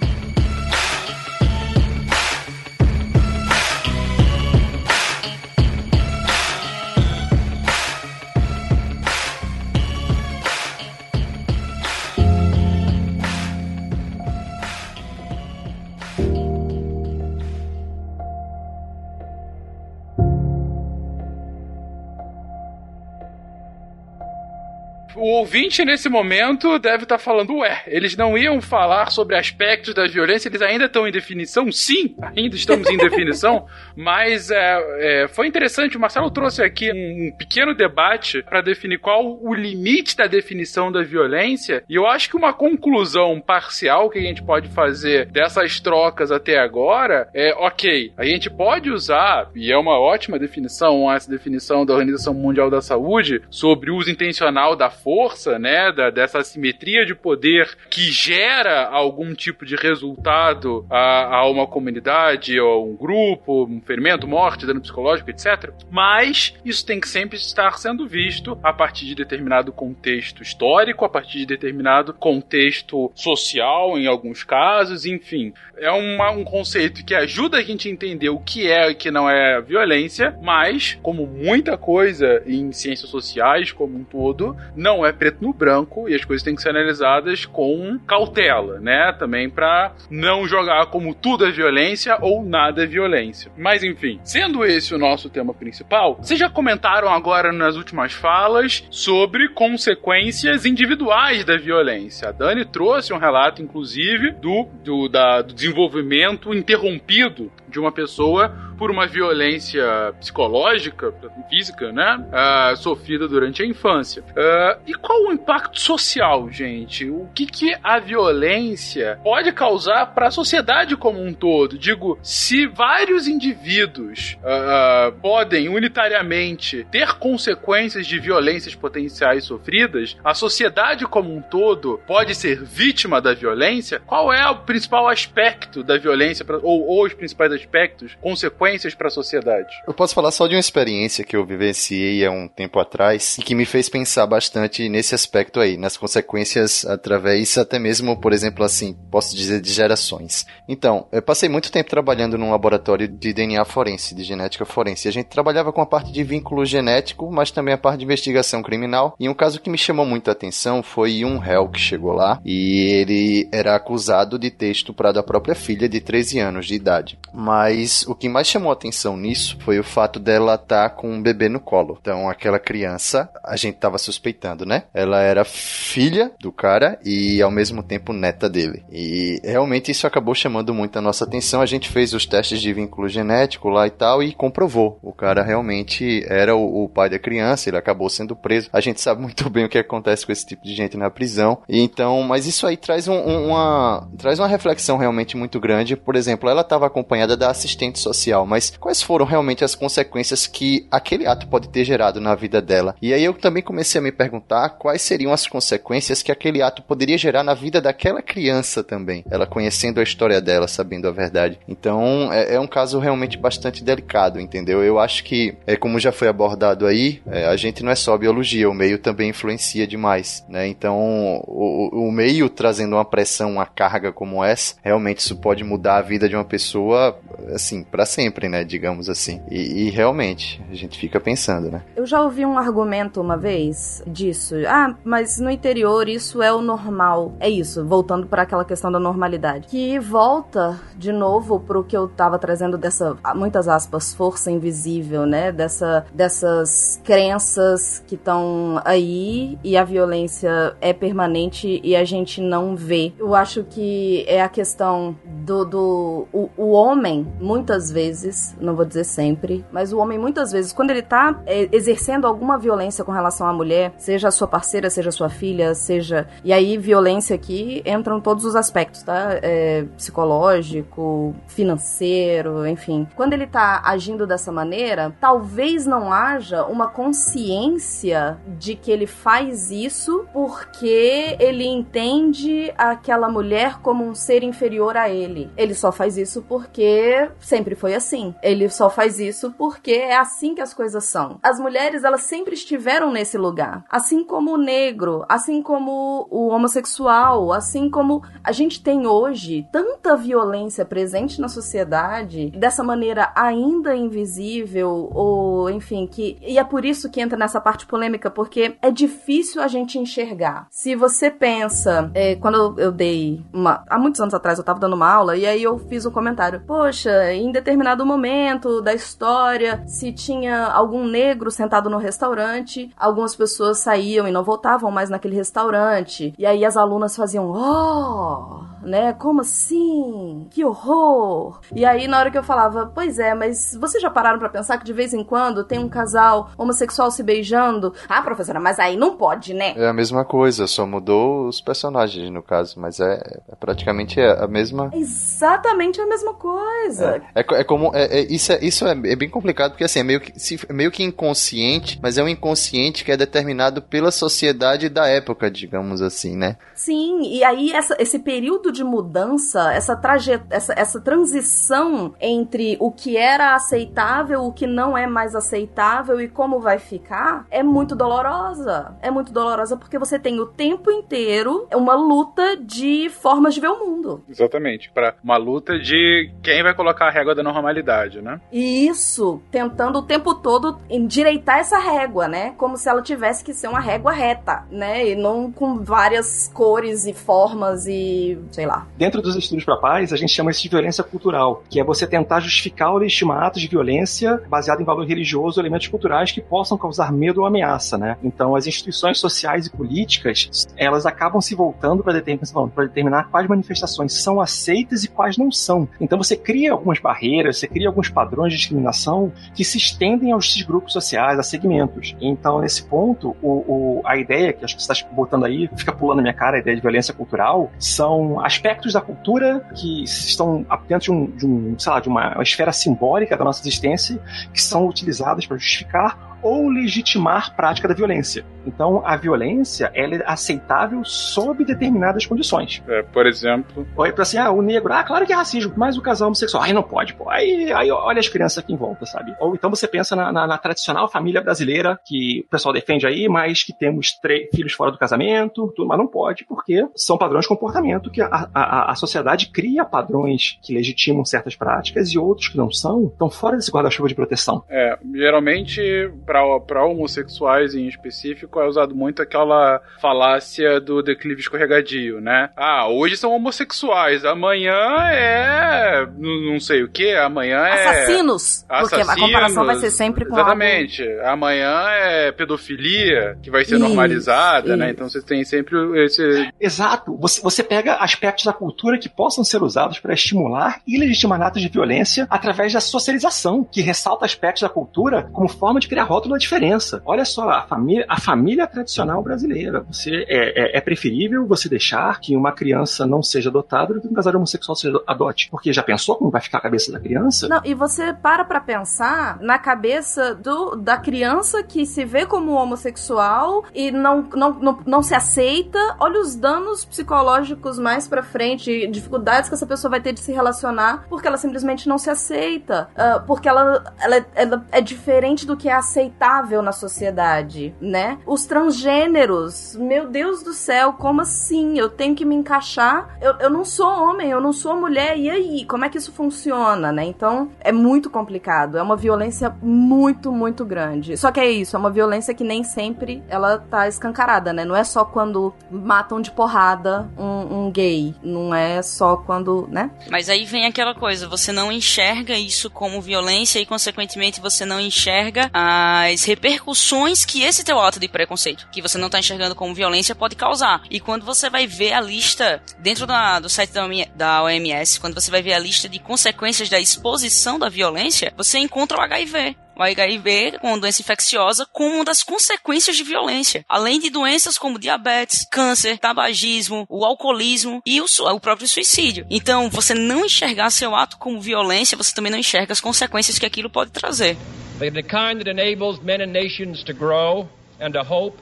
Ouvinte nesse momento deve estar tá falando, ué, eles não iam falar sobre aspectos da violência, eles ainda estão em definição? Sim, ainda estamos em definição, mas é, é, foi interessante, o Marcelo trouxe aqui um, um pequeno debate para definir qual o limite da definição da violência, e eu acho que uma conclusão parcial que a gente pode fazer dessas trocas até agora é, ok, a gente pode usar, e é uma ótima definição, essa definição da Organização Mundial da Saúde, sobre uso intencional da força, né, da, dessa assimetria de poder que gera algum tipo de resultado a, a uma comunidade, ou um grupo, um ferimento, morte, dano psicológico, etc. Mas isso tem que sempre estar sendo visto a partir de determinado contexto histórico, a partir de determinado contexto social, em alguns casos, enfim. É uma, um conceito que ajuda a gente a entender o que é e o que não é violência, mas, como muita coisa em ciências sociais como um todo, não é preto no branco e as coisas têm que ser analisadas com cautela, né? Também para não jogar como tudo é violência ou nada é violência. Mas enfim, sendo esse o nosso tema principal, vocês já comentaram agora nas últimas falas sobre consequências individuais da violência. A Dani trouxe um relato, inclusive, do, do, da, do desenvolvimento interrompido de uma pessoa por uma violência psicológica, física, né? Uh, sofrida durante a infância. Uh, e qual o impacto social, gente? O que, que a violência pode causar para a sociedade como um todo? Digo, se vários indivíduos uh, podem unitariamente ter consequências de violências potenciais sofridas, a sociedade como um todo pode ser vítima da violência? Qual é o principal aspecto da violência, pra, ou, ou os principais aspectos, consequências para a sociedade? Eu posso falar só de uma experiência que eu vivenciei há um tempo atrás e que me fez pensar bastante nesse aspecto aí, nas consequências através até mesmo, por exemplo, assim, posso dizer de gerações. Então, eu passei muito tempo trabalhando num laboratório de DNA forense, de genética forense. A gente trabalhava com a parte de vínculo genético, mas também a parte de investigação criminal. E um caso que me chamou muito a atenção foi um réu que chegou lá e ele era acusado de ter estuprado a própria filha de 13 anos de idade. Mas o que mais chamou atenção nisso foi o fato dela estar tá com um bebê no colo. Então, aquela criança, a gente tava suspeitando, né? Ela era filha do cara e ao mesmo tempo neta dele. E realmente isso acabou chamando muito a nossa atenção. A gente fez os testes de vínculo genético lá e tal e comprovou. O cara realmente era o, o pai da criança, ele acabou sendo preso. A gente sabe muito bem o que acontece com esse tipo de gente na prisão. E então, mas isso aí traz um, um, uma traz uma reflexão realmente muito grande. Por exemplo, ela estava acompanhada da assistente social, mas quais foram realmente as consequências que aquele ato pode ter gerado na vida dela? E aí eu também comecei a me perguntar quais seriam as consequências que aquele ato poderia gerar na vida daquela criança também. Ela conhecendo a história dela, sabendo a verdade. Então, é, é um caso realmente bastante delicado, entendeu? Eu acho que, é como já foi abordado aí, é, a gente não é só biologia, o meio também influencia demais, né? Então, o, o meio trazendo uma pressão, uma carga como essa, realmente isso pode mudar a vida de uma pessoa, assim, para sempre, né? Digamos assim. E, e, realmente, a gente fica pensando, né? Eu já ouvi um argumento uma vez disso. Ah, mas no interior isso é o normal. É isso, voltando para aquela questão da normalidade. Que volta de novo pro que eu tava trazendo dessa, muitas aspas, força invisível, né? Dessa, dessas crenças que estão aí e a violência é permanente e a gente não vê. Eu acho que é a questão do, do o, o homem, muitas vezes, não vou dizer sempre, mas o homem muitas vezes, quando ele tá é, exercendo alguma violência com relação à mulher, seja a sua parceira, seja a sua filha, seja. E aí, violência aqui entram todos os aspectos, tá? É, psicológico, financeiro, enfim. Quando ele tá agindo dessa maneira, talvez não haja uma consciência de que ele faz isso porque ele entende aquela mulher como um ser inferior a ele. Ele só faz isso porque sempre foi assim. Ele só faz isso porque é assim que as coisas são. As mulheres, elas sempre estiveram nesse lugar. Assim como o negro, assim como o homossexual, assim como a gente tem hoje tanta violência presente na sociedade, dessa maneira ainda invisível, ou enfim, que. E é por isso que entra nessa parte polêmica, porque é difícil a gente enxergar. Se você pensa, é, quando eu dei uma. Há muitos anos atrás eu tava dando uma aula, e aí eu fiz um comentário. Poxa, em determinado momento da história, se tinha algum negro sentado no restaurante, algumas pessoas saíam e não voltavam mais naquele restaurante. E aí as alunas faziam, oh! né? Como assim? Que horror! E aí, na hora que eu falava, pois é, mas vocês já pararam para pensar que de vez em quando tem um casal homossexual se beijando? Ah, professora, mas aí não pode, né? É a mesma coisa, só mudou os personagens no caso, mas é, é praticamente a mesma. Exatamente a mesma coisa. É, é, é como. É, é, isso é, isso é, é, bem complicado, porque assim, é meio que, se, meio que inconsciente, mas é um inconsciente que é determinado pela sociedade da época, digamos assim, né? Sim, e aí essa, esse período de mudança, essa, traje, essa, essa transição entre o que era aceitável, o que não é mais aceitável e como vai ficar, é muito dolorosa. É muito dolorosa porque você tem o tempo inteiro uma luta de formas de ver o mundo. Exatamente, para uma luta de quem vai colocar a régua da normalidade, né? Isso, tentando o tempo todo endireitar essa régua, né? Como se ela tivesse que ser uma régua reta, né? E não com várias cores e formas e sei lá. Dentro dos estudos para paz, a gente chama isso de violência cultural, que é você tentar justificar ou legitimar atos de violência baseado em valor religioso ou elementos culturais que possam causar medo ou ameaça, né? Então, as instituições sociais e políticas, elas acabam se voltando para determinar, determinar quais manifestações são aceitas e quais não são. Então, você cria algumas barreiras, você cria alguns padrões de discriminação que se estendem aos grupos sociais, a segmentos. Então, nesse ponto, o, o, a ideia que acho que você está botando aí, fica pulando na minha cara, a ideia de violência cultural, são aspectos da cultura que estão dentro de, um, de, um, lá, de uma, esfera simbólica da nossa existência que são utilizadas para justificar ou legitimar prática da violência. Então, a violência ela é aceitável sob determinadas condições. É, por exemplo. Olha para assim, ah, o negro, ah, claro que é racismo, mas o casal homossexual, ai, não pode, pô. Aí, aí olha as crianças aqui em volta, sabe? Ou então você pensa na, na, na tradicional família brasileira que o pessoal defende aí, mas que temos três filhos fora do casamento, tudo, mas não pode, porque são padrões de comportamento que a, a, a sociedade cria padrões que legitimam certas práticas e outros que não são, estão fora desse guarda-chuva de proteção. É, geralmente para homossexuais em específico, é usado muito aquela falácia do declive escorregadio, né? Ah, hoje são homossexuais, amanhã é. não sei o que, amanhã é. Assassinos! Porque a comparação vai ser sempre com Exatamente. Algo... Amanhã é pedofilia, que vai ser isso, normalizada, né? isso. né? Então você tem sempre esse. Exato. Você, você pega aspectos da cultura que possam ser usados para estimular e legitimar atos de violência através da socialização, que ressalta aspectos da cultura como forma de criar rótulo da diferença. Olha só, a família, a família tradicional brasileira. Você é, é, é preferível você deixar que uma criança não seja adotada do que um casal homossexual seja adote. Porque já pensou como vai ficar a cabeça da criança? Não, e você para pra pensar na cabeça do, da criança que se vê como homossexual e não, não, não, não se aceita. Olha os danos psicológicos mais pra frente, dificuldades que essa pessoa vai ter de se relacionar porque ela simplesmente não se aceita. Uh, porque ela, ela, ela é diferente do que é aceitável na sociedade, né? Os transgêneros, meu Deus do céu, como assim? Eu tenho que me encaixar? Eu, eu não sou homem, eu não sou mulher, e aí? Como é que isso funciona, né? Então, é muito complicado. É uma violência muito, muito grande. Só que é isso, é uma violência que nem sempre ela tá escancarada, né? Não é só quando matam de porrada um, um gay. Não é só quando, né? Mas aí vem aquela coisa, você não enxerga isso como violência e, consequentemente, você não enxerga as repercussões que esse teu ato de preconceito, que você não tá enxergando como violência, pode causar. E quando você vai ver a lista, dentro da, do site da OMS, quando você vai ver a lista de consequências da exposição da violência, você encontra o HIV o HIV, uma doença infecciosa, como uma das consequências de violência. Além de doenças como diabetes, câncer, tabagismo, o alcoolismo e o, o próprio suicídio. Então, você não enxergar seu ato como violência, você também não enxerga as consequências que aquilo pode trazer. The kind that enables men and nations to grow and to hope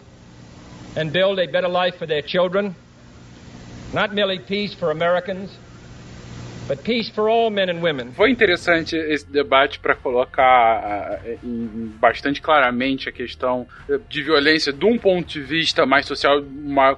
and build a better life for their children. Not merely peace for Americans, Foi interessante esse debate para colocar bastante claramente a questão de violência de um ponto de vista mais social,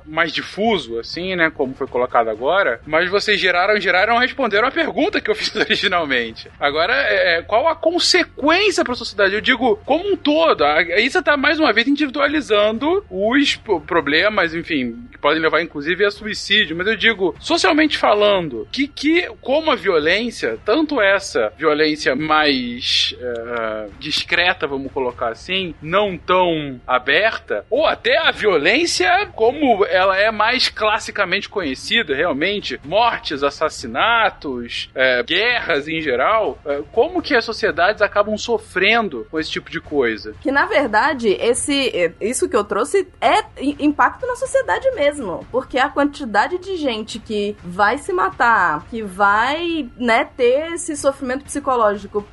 mais difuso, assim, né? Como foi colocado agora. Mas vocês geraram, geraram, responderam a pergunta que eu fiz originalmente. Agora, é, é qual a consequência para a sociedade? Eu digo, como um todo. Aí você está mais uma vez individualizando os problemas, enfim, que podem levar inclusive a suicídio. Mas eu digo, socialmente falando, que que como a violência, tanto essa violência mais uh, discreta, vamos colocar assim, não tão aberta, ou até a violência como ela é mais classicamente conhecida, realmente, mortes, assassinatos, uh, guerras em geral, uh, como que as sociedades acabam sofrendo com esse tipo de coisa? Que na verdade, esse isso que eu trouxe é impacto na sociedade mesmo, porque a quantidade de gente que vai se matar, que vai vai, né, ter esse sofrimento psicológico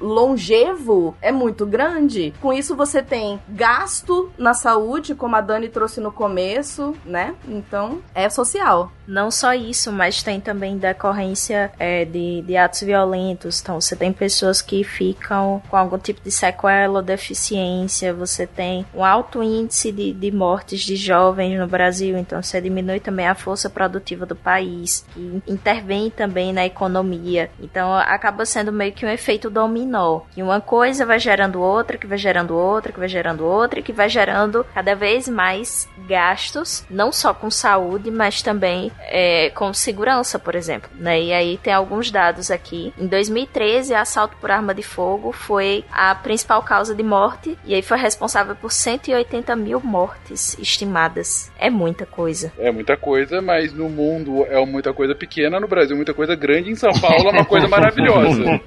longevo é muito grande. Com isso você tem gasto na saúde, como a Dani trouxe no começo, né? Então, é social. Não só isso, mas tem também decorrência é, de, de atos violentos. Então, você tem pessoas que ficam com algum tipo de sequela ou deficiência. Você tem um alto índice de, de mortes de jovens no Brasil. Então, você diminui também a força produtiva do país, que intervém também na economia. Então, acaba sendo meio que um efeito dominó. Que uma coisa vai gerando outra, que vai gerando outra, que vai gerando outra, e que vai gerando cada vez mais gastos, não só com saúde, mas também é, com segurança, por exemplo. Né? E aí tem alguns dados aqui. Em 2013, assalto por arma de fogo foi a principal causa de morte e aí foi responsável por 180 mil mortes estimadas. É muita coisa. É muita coisa, mas no mundo é muita coisa pequena, no Brasil muita coisa grande, em São Paulo é uma coisa maravilhosa.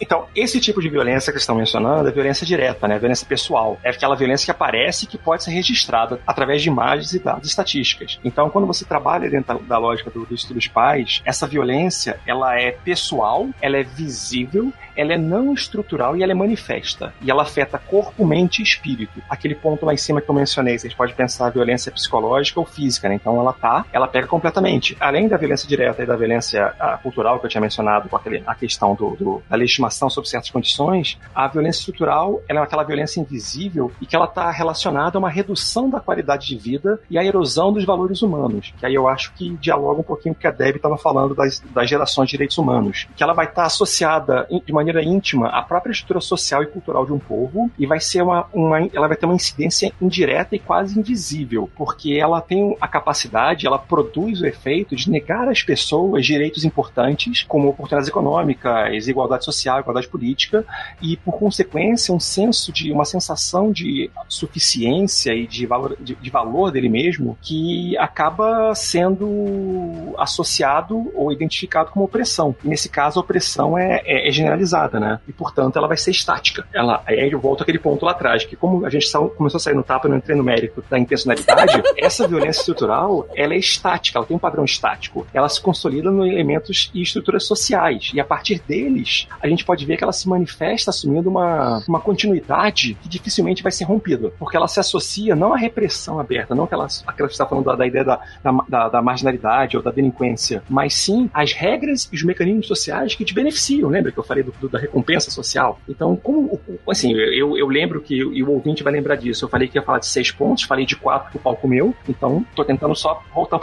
Então, esse tipo de violência que estão mencionando é violência direta, né? Violência pessoal. É aquela violência que aparece e que pode ser registrada através de imagens e dados estatísticas. Então, quando você trabalha dentro da, lógica do, do estudo dos pais, essa violência, ela é pessoal, ela é visível, ela é não estrutural e ela é manifesta. E ela afeta corpo, mente e espírito. Aquele ponto lá em cima que eu mencionei, vocês podem pensar a violência psicológica ou física, né? Então ela tá, ela pega completamente. Além da violência direta e da violência a cultural que eu tinha mencionado, com aquele, a questão do, do, da legitimação sob certas condições, a violência estrutural ela é aquela violência invisível e que ela está relacionada a uma redução da qualidade de vida e a erosão dos valores humanos. Que aí eu acho que dialoga um pouquinho com o que a Deb estava falando das, das gerações de direitos humanos. Que ela vai estar tá associada de maneira íntima à própria estrutura social e cultural de um povo e vai ser uma, uma ela vai ter uma incidência indireta e quase invisível, porque ela tem a capacidade, ela produz o efeito de negar às pessoas direitos importantes, como oportunidades econômicas, igualdade social, igualdade política, e por consequência um senso de uma sensação de suficiência e de valor, de, de valor dele mesmo que acaba sendo associado ou identificado como opressão. E nesse caso a opressão é, é, é generalizada, né? E portanto ela vai ser estática. Ela aí eu volto àquele ponto lá atrás que como a gente começou a sair no tapa, eu não entrei no mérito da intencionalidade, essa violência estrutural ela é estática, ela tem um padrão estático. Ela se consolida nos elementos e estruturas sociais e a partir deles a gente pode ver que ela se manifesta assumindo uma, uma continuidade que dificilmente vai ser rompida, porque ela se associa não à repressão aberta, não aquela, aquela que está falando da, da ideia da, da, da, marginalidade ou da delinquência, mas sim às regras e os mecanismos sociais que te beneficiam. Lembra que eu falei do, do, da recompensa social? Então, como assim, eu, eu lembro que e o ouvinte vai lembrar disso. Eu falei que ia falar de seis pontos, falei de quatro que o palco meu, então tô tentando só voltar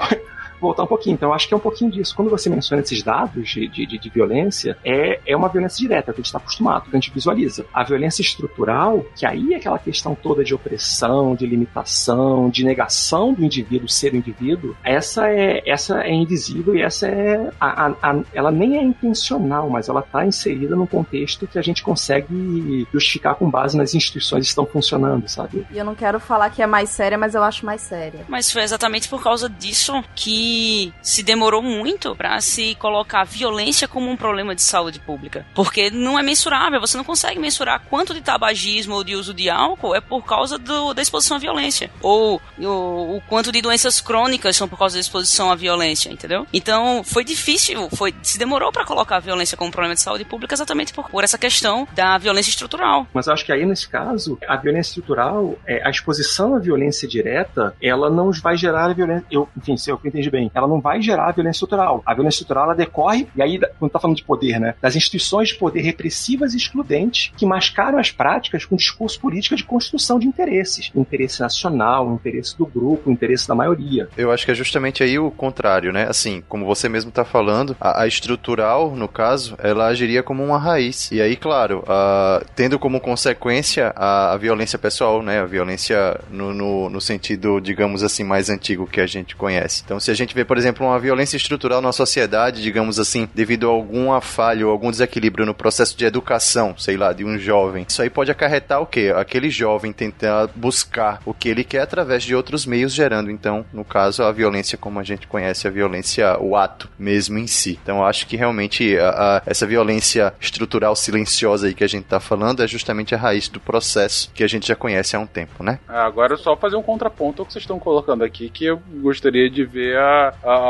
voltar um pouquinho. Então, eu acho que é um pouquinho disso. Quando você menciona esses dados de, de, de violência, é, é uma violência direta, que a gente está acostumado, que a gente visualiza. A violência estrutural, que aí é aquela questão toda de opressão, de limitação, de negação do indivíduo ser o indivíduo, essa é, essa é invisível e essa é. A, a, a, ela nem é intencional, mas ela está inserida num contexto que a gente consegue justificar com base nas instituições que estão funcionando, sabe? E eu não quero falar que é mais séria, mas eu acho mais séria. Mas foi exatamente por causa disso que se demorou muito para se colocar a violência como um problema de saúde pública. Porque não é mensurável, você não consegue mensurar quanto de tabagismo ou de uso de álcool é por causa do, da exposição à violência. Ou o, o quanto de doenças crônicas são por causa da exposição à violência, entendeu? Então foi difícil, foi, se demorou para colocar a violência como um problema de saúde pública exatamente por, por essa questão da violência estrutural. Mas acho que aí, nesse caso, a violência estrutural, é, a exposição à violência direta, ela não vai gerar violência. Eu, enfim, se eu entendi bem, ela não vai gerar violência estrutural. A violência estrutural ela decorre, e aí, quando tá falando de poder, né? Das instituições de poder repressivas e excludentes que mascaram as práticas com discurso político de construção de interesses. Interesse nacional, interesse do grupo, interesse da maioria. Eu acho que é justamente aí o contrário, né? Assim, como você mesmo tá falando, a, a estrutural, no caso, ela agiria como uma raiz. E aí, claro, a, tendo como consequência a, a, violência pessoal, né? A violência no, no, no sentido, digamos assim, mais antigo que a gente conhece. Então, se a gente vê, por exemplo, uma violência estrutural na sociedade, digamos assim, devido a alguma falha ou algum desequilíbrio no processo de educação, sei lá, de um jovem. Isso aí pode acarretar o quê? Aquele jovem tentar buscar o que ele quer através de outros meios, gerando, então, no caso, a violência como a gente conhece, a violência, o ato mesmo em si. Então, eu acho que realmente a, a, essa violência estrutural silenciosa aí que a gente tá falando é justamente a raiz do processo que a gente já conhece há um tempo, né? Agora, só fazer um contraponto ao que vocês estão colocando aqui, que eu gostaria de ver a,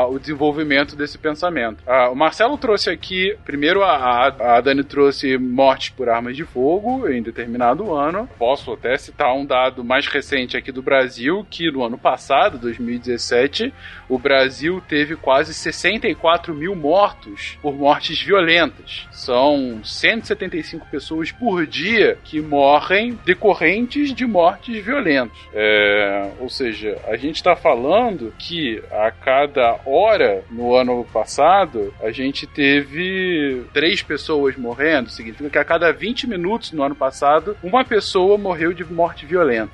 o desenvolvimento desse pensamento. Ah, o Marcelo trouxe aqui, primeiro a, a, Dani trouxe morte por armas de fogo em determinado ano. Posso até citar um dado mais recente aqui do Brasil, que no ano passado, 2017, o Brasil teve quase 64 mil mortos por mortes violentas. São 175 pessoas por dia que morrem decorrentes de mortes violentas. É, ou seja, a gente está falando que a cada hora no ano passado a gente teve três pessoas morrendo. Significa que a cada 20 minutos no ano passado uma pessoa morreu de morte violenta.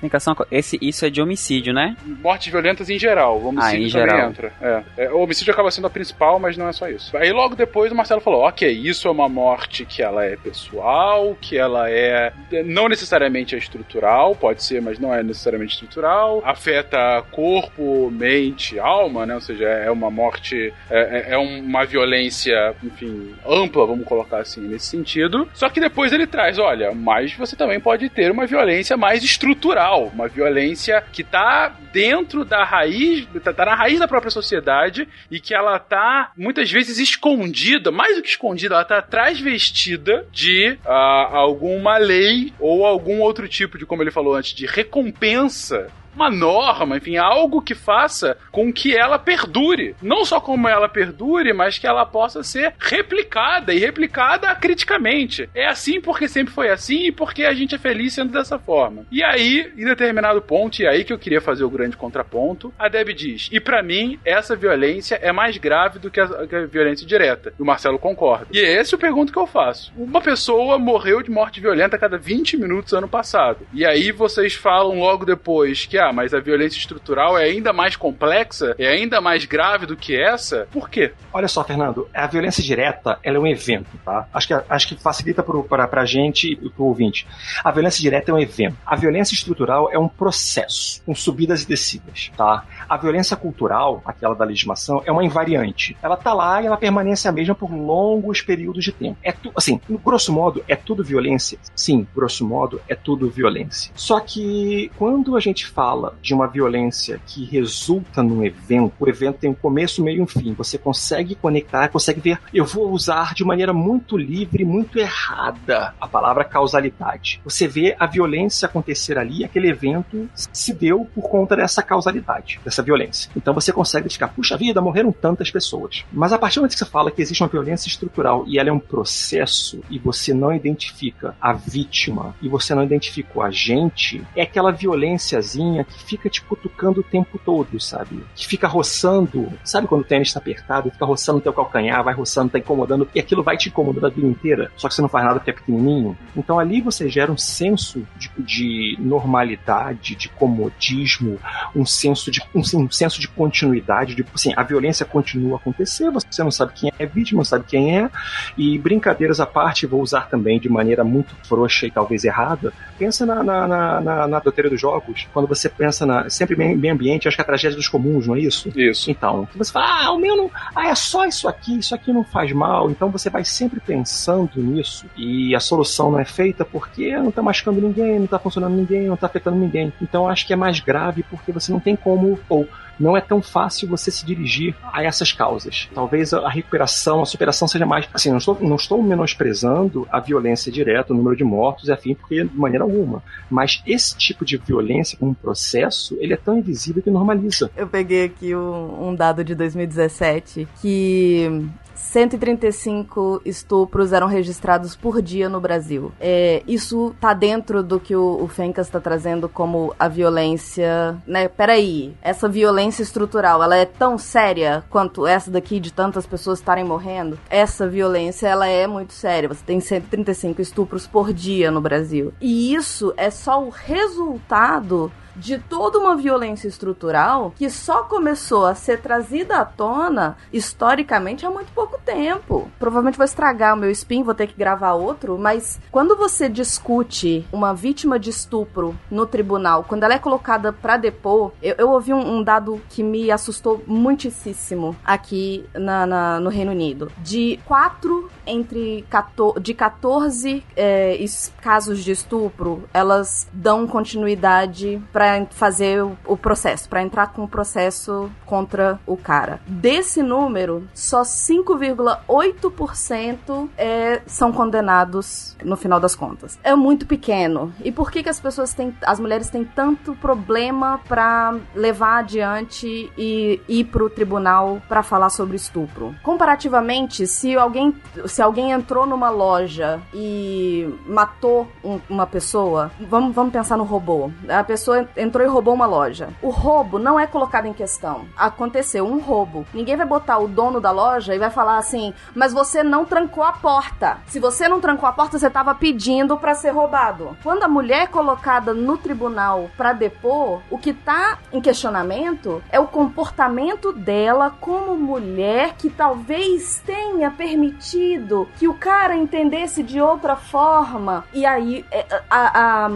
Esse, isso é de homicídio, né? Mortes violentas em geral. O homicídio ah, em geral entra. É. É, o homicídio acaba sendo a principal, mas não é só isso. Aí logo depois o Marcelo falou: ok, isso é uma morte que ela é pessoal, que ela é não necessariamente é estrutural, pode ser, mas não é necessariamente estrutural. Afeta corpo, mente, alma, né? Ou seja, é uma morte, é, é, é uma violência, enfim, ampla, vamos colocar assim, nesse sentido. Só que depois ele traz: olha, mas você também pode ter uma violência mais estrutural, uma violência que tá dentro da raiz, tá, tá na raiz da própria sociedade e que ela tá muitas vezes escondida, mais do que escondida, ela tá transvestida de uh, alguma lei ou algum outro tipo de, como ele falou antes, de recompensa uma norma, enfim, algo que faça com que ela perdure. Não só como ela perdure, mas que ela possa ser replicada e replicada criticamente. É assim porque sempre foi assim e porque a gente é feliz sendo dessa forma. E aí, em determinado ponto, e aí que eu queria fazer o grande contraponto, a Deb diz: e para mim, essa violência é mais grave do que a, a violência direta. E o Marcelo concorda. E é esse o pergunto que eu faço. Uma pessoa morreu de morte violenta a cada 20 minutos ano passado. E aí vocês falam logo depois que, ah, mas a violência estrutural é ainda mais complexa, é ainda mais grave do que essa. Por quê? Olha só, Fernando, a violência direta, ela é um evento, tá? Acho que, acho que facilita pra, pra gente e pro ouvinte. A violência direta é um evento. A violência estrutural é um processo, com subidas e descidas, tá? A violência cultural, aquela da legislação, é uma invariante. Ela tá lá e ela permanece a mesma por longos períodos de tempo. É tu, assim, no grosso modo, é tudo violência? Sim, grosso modo, é tudo violência. Só que quando a gente fala de uma violência que resulta num evento, o evento tem um começo, meio e um fim. Você consegue conectar, consegue ver. Eu vou usar de maneira muito livre, muito errada a palavra causalidade. Você vê a violência acontecer ali, aquele evento se deu por conta dessa causalidade, dessa violência. Então você consegue identificar, puxa vida, morreram tantas pessoas. Mas a partir do momento que você fala que existe uma violência estrutural e ela é um processo e você não identifica a vítima e você não identifica o agente, é aquela violênciazinha que fica te cutucando o tempo todo, sabe? Que fica roçando, sabe quando o tênis está apertado, fica roçando o teu calcanhar, vai roçando, tá incomodando, e aquilo vai te incomodando a vida inteira, só que você não faz nada porque é pequenininho. Então ali você gera um senso de, de normalidade, de comodismo, um senso de, um, um senso de continuidade, de assim, a violência continua a acontecer, você não sabe quem é vítima, não sabe quem é, e brincadeiras à parte, vou usar também de maneira muito frouxa e talvez errada, pensa na, na, na, na, na doteira dos jogos, quando você pensa na, sempre meio, meio ambiente, acho que é a tragédia dos comuns, não é isso? Isso. Então, você fala, ah, o meu não, ah, é só isso aqui, isso aqui não faz mal, então você vai sempre pensando nisso, e a solução não é feita porque não tá machucando ninguém, não tá funcionando ninguém, não tá afetando ninguém. Então acho que é mais grave porque você não tem como, ou não é tão fácil você se dirigir a essas causas. Talvez a recuperação, a superação seja mais. Assim, não estou, não estou menosprezando a violência direta, o número de mortos e afim, porque de maneira alguma. Mas esse tipo de violência, como um processo, ele é tão invisível que normaliza. Eu peguei aqui um, um dado de 2017 que 135 estupros eram registrados por dia no Brasil. É, isso tá dentro do que o, o Fencas está trazendo como a violência, né? Peraí, essa violência estrutural, ela é tão séria quanto essa daqui de tantas pessoas estarem morrendo? Essa violência, ela é muito séria. Você tem 135 estupros por dia no Brasil. E isso é só o resultado de toda uma violência estrutural que só começou a ser trazida à tona historicamente há muito pouco tempo. Provavelmente vou estragar o meu spin, vou ter que gravar outro, mas quando você discute uma vítima de estupro no tribunal, quando ela é colocada para depor, eu, eu ouvi um, um, dado que me assustou muitíssimo aqui na, na, no Reino Unido. De quatro entre 14, de 14 é, casos de estupro, elas dão continuidade para fazer o, o processo, para entrar com o processo contra o cara. Desse número, só 5,8% é, são condenados no final das contas. É muito pequeno. E por que, que as pessoas têm, as mulheres têm tanto problema para levar adiante e ir pro tribunal para falar sobre estupro? Comparativamente, se alguém, se alguém entrou numa loja e matou um, uma pessoa, vamos, vamos pensar no robô. A pessoa entrou e roubou uma loja. O roubo não é colocado em questão. Aconteceu um roubo. Ninguém vai botar o dono da loja e vai falar assim: "Mas você não trancou a porta. Se você não trancou a porta, você estava pedindo para ser roubado". Quando a mulher é colocada no tribunal para depor, o que tá em questionamento é o comportamento dela como mulher que talvez tenha permitido que o cara entendesse de outra forma. E aí é, a, a, a,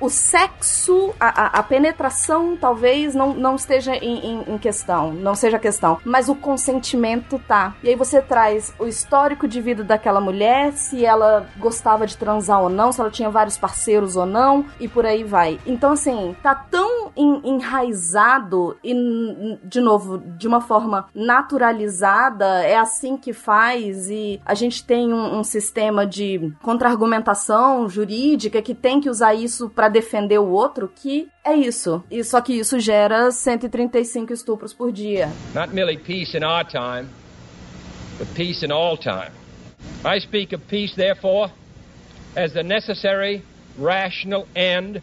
o sexo, a, a penetração talvez não, não esteja em, em, em, questão, não seja questão, mas o consentimento tá. E aí você traz o histórico de vida daquela mulher, se ela gostava de transar ou não, se ela tinha vários parceiros ou não, e por aí vai. Então, assim, tá tão enraizado e, de novo, de uma forma naturalizada, é assim que faz e a gente tem um, um sistema de contra-argumentação jurídica que tem que usar isso para defender o outro, que é isso. E só que isso gera 135 estupros por dia. Not merely peace in our time, but peace in all time. I speak of peace, therefore, as the necessary, rational end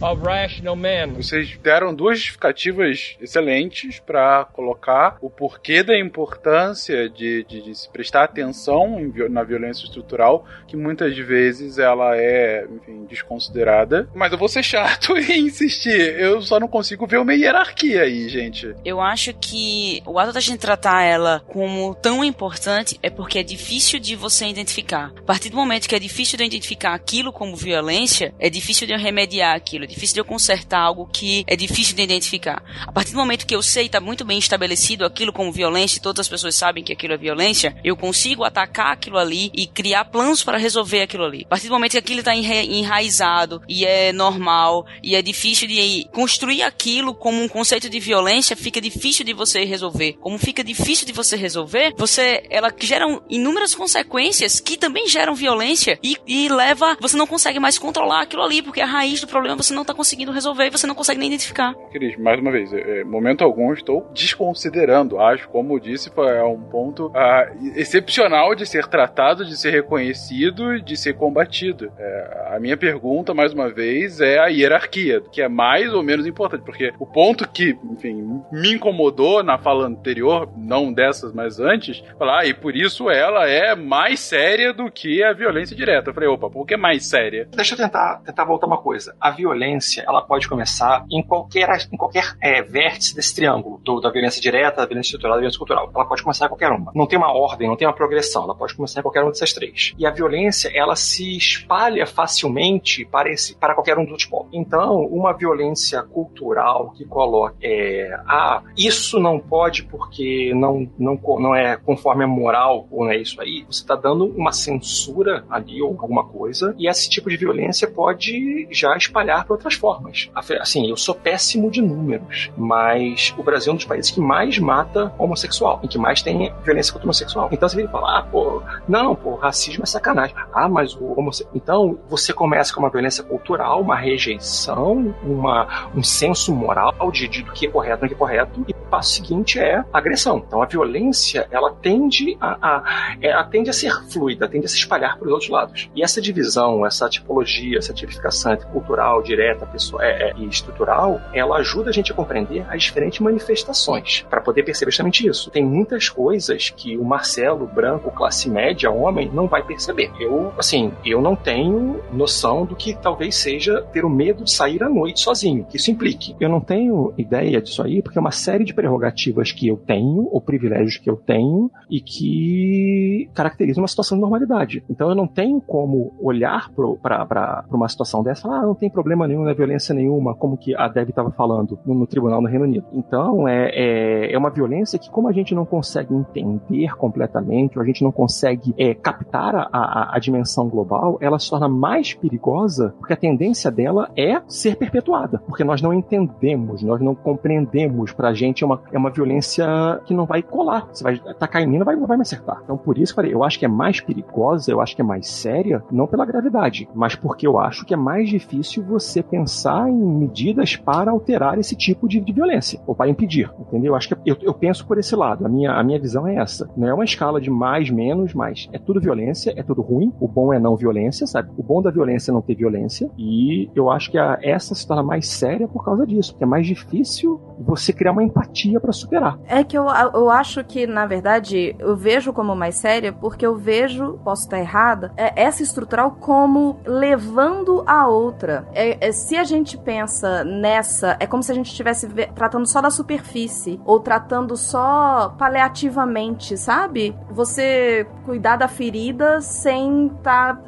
of rational men. Vocês deram duas justificativas excelentes para colocar o porquê da importância de, de, de, se prestar atenção em, na violência estrutural, que muitas vezes ela é, enfim, desconsiderada. Mas eu vou ser chato e insistir. Eu só não consigo ver uma hierarquia aí, gente. Eu acho que o ato da gente tratar ela como tão importante é porque é difícil de você identificar. A partir do momento que é difícil de identificar aquilo como violência, é difícil de remediar aquilo é difícil de eu consertar algo que é difícil de identificar. A partir do momento que eu sei, está muito bem estabelecido aquilo como violência e todas as pessoas sabem que aquilo é violência, eu consigo atacar aquilo ali e criar planos para resolver aquilo ali. A partir do momento que aquilo está enraizado e é normal e é difícil de construir aquilo como um conceito de violência, fica difícil de você resolver. Como fica difícil de você resolver, você ela gera inúmeras consequências que também geram violência e, e leva você não consegue mais controlar aquilo ali porque a raiz do problema você não tá conseguindo resolver e você não consegue nem identificar. Cris, mais uma vez, é, é, momento algum estou desconsiderando. Acho, como disse, é um ponto ah, excepcional de ser tratado, de ser reconhecido e de ser combatido. É, a minha pergunta, mais uma vez, é a hierarquia, que é mais ou menos importante, porque o ponto que, enfim, me incomodou na fala anterior, não dessas, mas antes, falar, ah, e por isso ela é mais séria do que a violência direta. Eu falei, opa, por que mais séria? Deixa eu tentar, tentar voltar uma coisa. A violência violência ela pode começar em qualquer, em qualquer é, vértice desse triângulo, do, da violência direta, da violência estrutural, da violência cultural. Ela pode começar em qualquer uma. Não tem uma ordem, não tem uma progressão. Ela pode começar em qualquer uma dessas três. E a violência, ela se espalha facilmente para, esse, para qualquer um dos polos. Então, uma violência cultural que coloca, é, ah, isso não pode porque não, não, não é conforme a moral ou não é isso aí, você está dando uma censura ali ou alguma coisa, e esse tipo de violência pode já espalhar para outras formas. Assim, eu sou péssimo de números, mas o Brasil é um dos países que mais mata homossexual, e que mais tem violência contra homossexual. Então você vem falar, ah, pô, não, pô, racismo é sacanagem. Ah, mas o homossexual. Então você começa com uma violência cultural, uma rejeição, uma, um senso moral de, de do que é correto e não é correto, e o passo seguinte é agressão. Então a violência, ela tende a, a, é, ela tende a ser fluida, tende a se espalhar para os outros lados. E essa divisão, essa tipologia, essa tipificação cultural, de direta pessoal, é, é, e estrutural, ela ajuda a gente a compreender as diferentes manifestações, para poder perceber justamente isso. Tem muitas coisas que o Marcelo, branco, classe média, homem, não vai perceber. Eu, assim, eu não tenho noção do que talvez seja ter o medo de sair à noite sozinho, que isso implique. Eu não tenho ideia disso aí, porque é uma série de prerrogativas que eu tenho, ou privilégios que eu tenho, e que caracterizam uma situação de normalidade. Então eu não tenho como olhar para uma situação dessa ah, não tem problema problema nenhum, não é violência nenhuma, como que a Deb estava falando no, no, tribunal no Reino Unido. Então, é, é, é, uma violência que, como a gente não consegue entender completamente, ou a gente não consegue é, captar a, a, a, dimensão global, ela se torna mais perigosa porque a tendência dela é ser perpetuada. Porque nós não entendemos, nós não compreendemos. Pra gente é uma, é uma violência que não vai colar. Você vai tacar em mim, não vai, não vai me acertar. Então, por isso, eu acho que é mais perigosa, eu acho que é mais séria, não pela gravidade, mas porque eu acho que é mais difícil você você pensar em medidas para alterar esse tipo de, de violência, ou para impedir, entendeu? Acho que eu, eu, penso por esse lado, a minha, a minha visão é essa. Não é uma escala de mais, menos, mas é tudo violência, é tudo ruim, o bom é não violência, sabe? O bom da violência é não ter violência, e eu acho que a, essa se torna mais séria por causa disso, porque é mais difícil você criar uma empatia para superar. É que eu, eu acho que, na verdade, eu vejo como mais séria porque eu vejo, posso estar errada, é essa estrutural como levando a outra. É, se a gente pensa nessa, é como se a gente estivesse tratando só da superfície ou tratando só paliativamente, sabe? Você cuidar da ferida sem tá,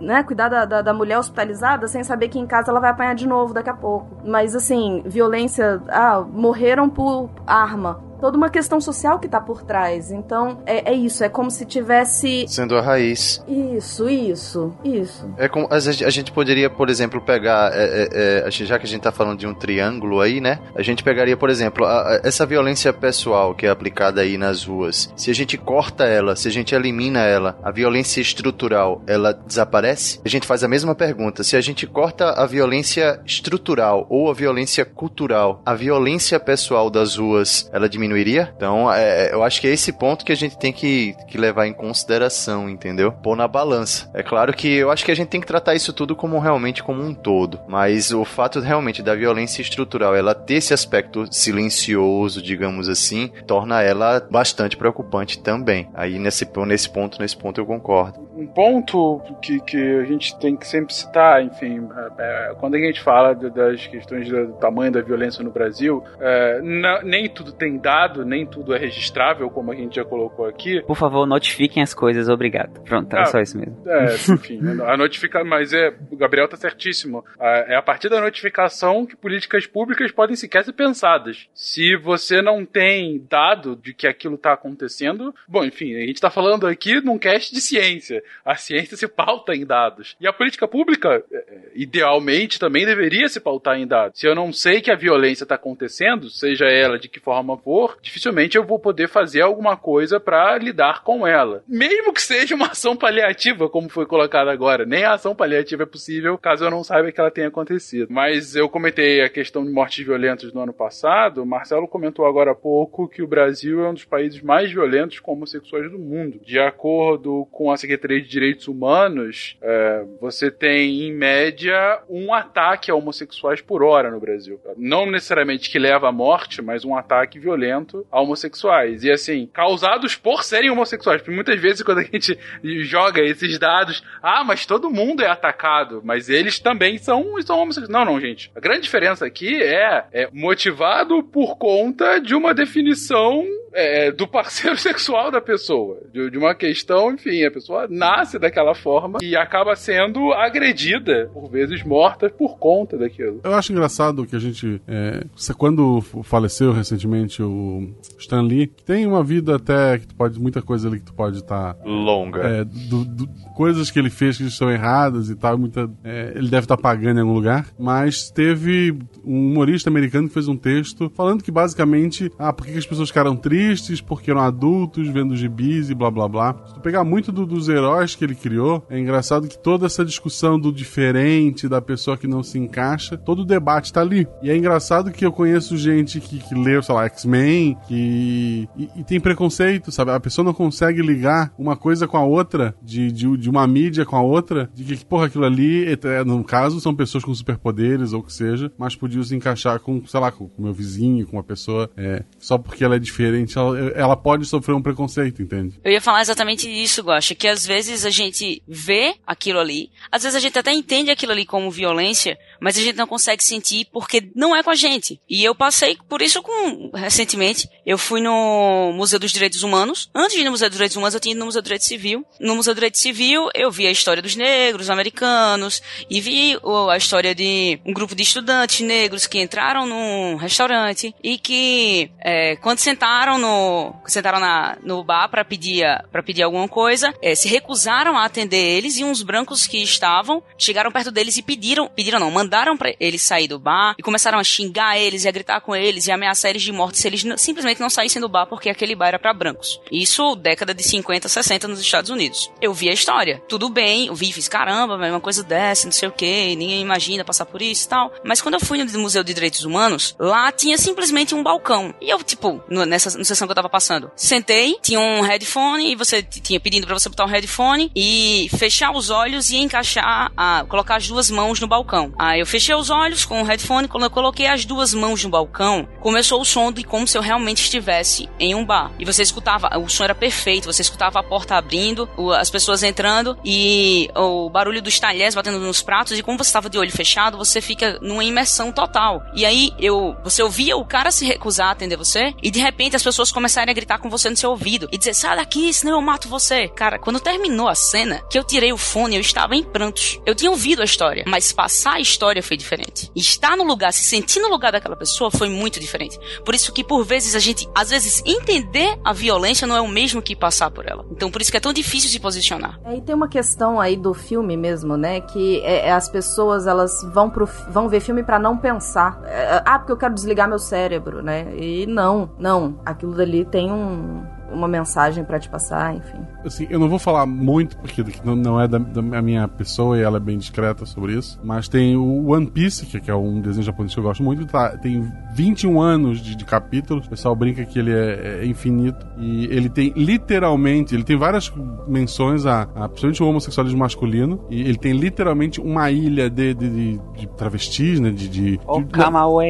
né, cuidar da, da, da, mulher hospitalizada sem saber que em casa ela vai apanhar de novo daqui a pouco. Mas assim, violência, ah, morreram por arma toda uma questão social que tá por trás. Então, é, é isso, é como se tivesse. Sendo a raiz. Isso, isso, isso. É como. A gente poderia, por exemplo, pegar. É, é, é já que a gente tá falando de um triângulo aí, né? A gente pegaria, por exemplo, a, a, essa violência pessoal que é aplicada aí nas ruas. Se a gente corta ela, se a gente elimina ela, a violência estrutural, ela desaparece? A gente faz a mesma pergunta. Se a gente corta a violência estrutural ou a violência cultural, a violência pessoal das ruas, ela diminuiria? Então, é, eu acho que é esse ponto que a gente tem que, que levar em consideração, entendeu? Pôr na balança. É claro que eu acho que a gente tem que tratar isso tudo como realmente como um todo, mas o fato realmente da violência estrutural, ela ter esse aspecto silencioso, digamos assim, torna ela bastante preocupante também. Aí nesse, nesse ponto, nesse ponto eu concordo. Um ponto que, que a gente tem que sempre citar, enfim, é, é quando a gente fala de, das questões do tamanho da violência no Brasil, é, nem tudo tem dado, nem tudo é registrável, como a gente já colocou aqui. Por favor, notifiquem as coisas, obrigado. Pronto, ah, só isso mesmo. É, enfim, a notificação, mas é, o Gabriel tá certíssimo. É a partir da notificação que políticas públicas podem sequer ser pensadas. Se você não tem dado de que aquilo tá acontecendo, bom, enfim, a gente tá falando aqui num cast de ciência. A ciência se pauta em dados. E a política pública, é, é, idealmente, também deveria se pautar em dados. Se eu não sei que a violência tá acontecendo, seja ela de que forma for, dificilmente eu vou poder fazer alguma coisa para lidar com ela. Mesmo que seja uma ação paliativa, como foi colocado agora. Nem a ação paliativa é possível caso eu não saiba que ela tenha acontecido. Mas eu comentei a questão de mortes violentas no ano passado. O Marcelo comentou agora há pouco que o Brasil é um dos países mais violentos com homossexuais do mundo. De acordo com a Secretaria de Direitos Humanos, é, você tem, em média, um ataque a homossexuais por hora no Brasil. Não necessariamente que leva à morte, mas um ataque violento a homossexuais. E assim, causados por serem homossexuais. Porque muitas vezes quando a gente joga esses dados, ah, mas todo mundo é atacado, mas eles também são, são homossexuais. Não, não, gente. A grande diferença aqui é, é motivado por conta de uma definição é, do parceiro sexual da pessoa. De, de, uma questão, enfim, a pessoa nasce daquela forma e acaba sendo agredida, por vezes morta, por conta daquilo. Eu acho engraçado que a gente. É, quando faleceu recentemente o Stan Lee, tem uma vida até que tu pode. muita coisa ali que tu pode estar. Tá, Longa. É, do, do, coisas que ele fez que estão erradas e tal. Muita, é, ele deve estar tá pagando em algum lugar. Mas teve um humorista americano que fez um texto falando que basicamente. Ah, por que as pessoas ficaram tristes? Porque eram adultos vendo gibis e blá blá blá. Se tu pegar muito do, dos heróis que ele criou, é engraçado que toda essa discussão do diferente, da pessoa que não se encaixa, todo o debate tá ali. E é engraçado que eu conheço gente que, que leu, sei lá, X-Men, que. E, e, tem preconceito, sabe? A pessoa não consegue ligar uma coisa com a outra, de, de, de uma mídia com a outra, de que, porra, aquilo ali, é, no caso, são pessoas com superpoderes ou o que seja, mas podiam se encaixar com, sei lá, com o meu vizinho, com uma pessoa, é, só porque ela é diferente, ela, ela pode sofrer um preconceito, entende? Eu ia falar exatamente isso, Gosta, que às vezes a gente vê aquilo ali, às vezes a gente até entende aquilo ali como violência, mas a gente não consegue sentir porque não é com a gente. E eu passei por isso com recentemente. Eu fui no Museu dos Direitos Humanos. Antes de ir no Museu dos Direitos Humanos, eu tinha ido no Museu do Direito Civil. No Museu do Direito Civil, eu vi a história dos negros americanos e vi a história de um grupo de estudantes negros que entraram num restaurante e que é, quando sentaram no sentaram na, no bar para pedir para pedir alguma coisa, é, se recusaram a atender eles e uns brancos que estavam chegaram perto deles e pediram pediram não mandaram mandaram para eles sair do bar e começaram a xingar eles e a gritar com eles e ameaçar eles de morte se eles simplesmente não saíssem do bar porque aquele bar era para brancos. Isso década de 50, 60 nos Estados Unidos. Eu vi a história. Tudo bem, eu vi, fiz caramba, uma coisa dessa, não sei o que, ninguém imagina passar por isso e tal. Mas quando eu fui no Museu de Direitos Humanos, lá tinha simplesmente um balcão. E eu, tipo, nessa sessão que eu tava passando, sentei, tinha um headphone e você tinha pedindo para você botar um headphone e fechar os olhos e encaixar, a, colocar as duas mãos no balcão. Aí eu fechei os olhos com o headphone, quando eu coloquei as duas mãos no balcão, começou o som de como se eu realmente estivesse em um bar. E você escutava, o som era perfeito, você escutava a porta abrindo, as pessoas entrando e o barulho dos talheres batendo nos pratos, e como você estava de olho fechado, você fica numa imersão total. E aí eu, você ouvia o cara se recusar a atender você, e de repente as pessoas começarem a gritar com você no seu ouvido e dizer, sai daqui, senão eu mato você. Cara, quando terminou a cena, que eu tirei o fone, eu estava em prantos. Eu tinha ouvido a história, mas passar a história foi diferente. Estar no lugar, se sentir no lugar daquela pessoa foi muito diferente. Por isso que, por vezes, a gente, às vezes, entender a violência não é o mesmo que passar por ela. Então, por isso que é tão difícil se posicionar. É, e tem uma questão aí do filme mesmo, né? Que é, é as pessoas, elas vão, pro, vão ver filme para não pensar. É, ah, porque eu quero desligar meu cérebro, né? E não, não. Aquilo dali tem um, uma mensagem para te passar, enfim. Assim, eu não vou falar muito, porque não é da, da, minha pessoa e ela é bem discreta sobre isso, mas tem o One Piece, que, é um desenho japonês que eu gosto muito, tá, tem 21 anos de, de capítulos, o pessoal brinca que ele é, é, infinito, e ele tem literalmente, ele tem várias menções a, a principalmente o homossexualismo masculino, e ele tem literalmente uma ilha de, de, de, de travestis, né, de... de, oh, de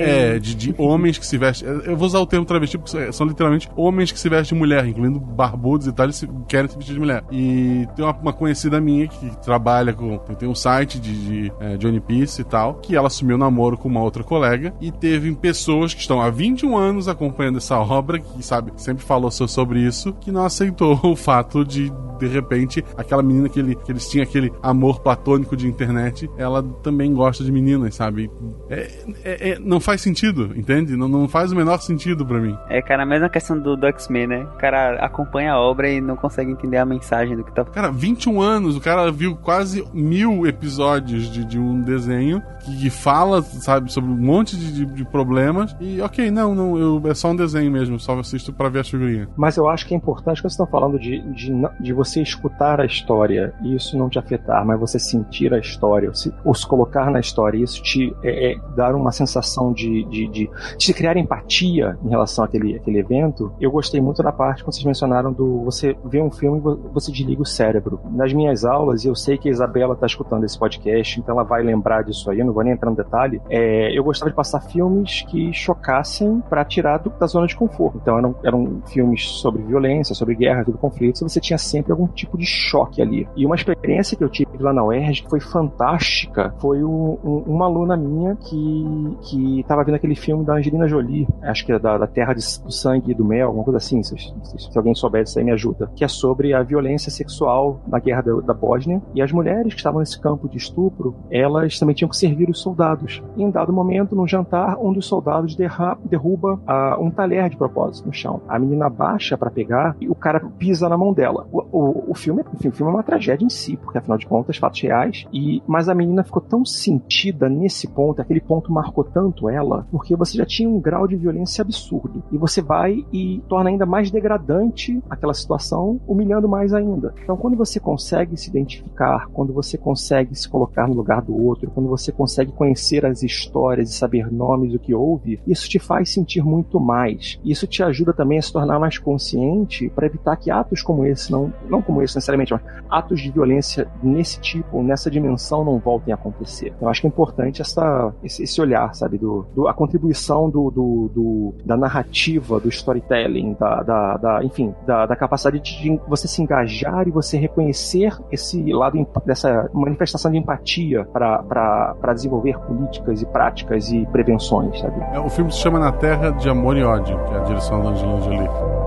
é, de, de homens que se vestem, eu vou usar o termo travesti porque são literalmente homens que se vestem de mulher, incluindo barbudos e tal, eles querem se vestir de mulher. E tem uma, uma conhecida minha que trabalha com. Tem um site de, de é, Johnny Peace e tal, que ela assumiu namoro com uma outra colega e teve pessoas que estão há 21 anos acompanhando essa obra, que sabe, sempre falou sobre isso, que não aceitou o fato de, de repente, aquela menina que, ele, que eles tinham aquele amor platônico de internet, ela também gosta de meninas, sabe? É, é, é, não faz sentido, entende? Não, não faz o menor sentido para mim. É, cara, a mesma questão do, do X-Men, né? O cara acompanha a obra e não consegue entender a mensagem do que tá. Cara, 21 anos, o cara viu quase mil episódios de, de um desenho que fala, sabe, sobre um monte de, de, de, problemas. E ok, não, não, eu, é só um desenho mesmo, só assisto para ver a figurinha. Mas eu acho que é importante que você está falando de, de, de, você escutar a história e isso não te afetar, mas você sentir a história, ou se, ou se colocar na história, isso te é, é, dar uma sensação de, de, de, de criar empatia em relação àquele, àquele evento. Eu gostei muito da parte quando vocês mencionaram do você ver um filme você desliga o cérebro. Nas minhas aulas, e eu sei que a Isabela está escutando esse podcast, então ela vai lembrar disso aí, não vou nem entrar no detalhe. É, eu gostava de passar filmes que chocassem para tirar do, da zona de conforto. Então eram, eram filmes sobre violência, sobre guerra, sobre conflitos, você tinha sempre algum tipo de choque ali. E uma experiência que eu tive lá na UERJ que foi fantástica foi um, um, uma aluna minha que que estava vendo aquele filme da Angelina Jolie, acho que é da, da Terra de, do Sangue e do Mel, alguma coisa assim, se, se alguém souber disso aí me ajuda, que é sobre a violência sexual na guerra da, da Bósnia e as mulheres que estavam nesse campo de estupro, elas também tinham que servir os soldados. E em dado momento, no jantar, um dos soldados derruba uh, um talher de propósito no chão. A menina baixa para pegar e o cara pisa na mão dela. O, o, o filme, enfim, o filme é uma tragédia em si, porque afinal de contas, fatos reais. E mas a menina ficou tão sentida nesse ponto, aquele ponto marcou tanto ela, porque você já tinha um grau de violência absurdo e você vai e torna ainda mais degradante aquela situação, humilhando mais ainda. Então, quando você consegue se identificar, quando você consegue se colocar no lugar do outro, quando você consegue conhecer as histórias e saber nomes do que houve, isso te faz sentir muito mais. Isso te ajuda também a se tornar mais consciente para evitar que atos como esse, não, não como esse necessariamente, mas atos de violência nesse tipo, nessa dimensão não voltem a acontecer. Eu acho que é importante essa, esse, olhar, sabe, do, do a contribuição do, do, do, da narrativa, do storytelling, da, da, da enfim, da, da capacidade de você se engajar e você reconhecer esse lado dessa manifestação de empatia para desenvolver políticas e práticas e prevenções, sabe? É, o filme se chama Na Terra de Amor e Ódio, que é a direção da Angelina Jolie.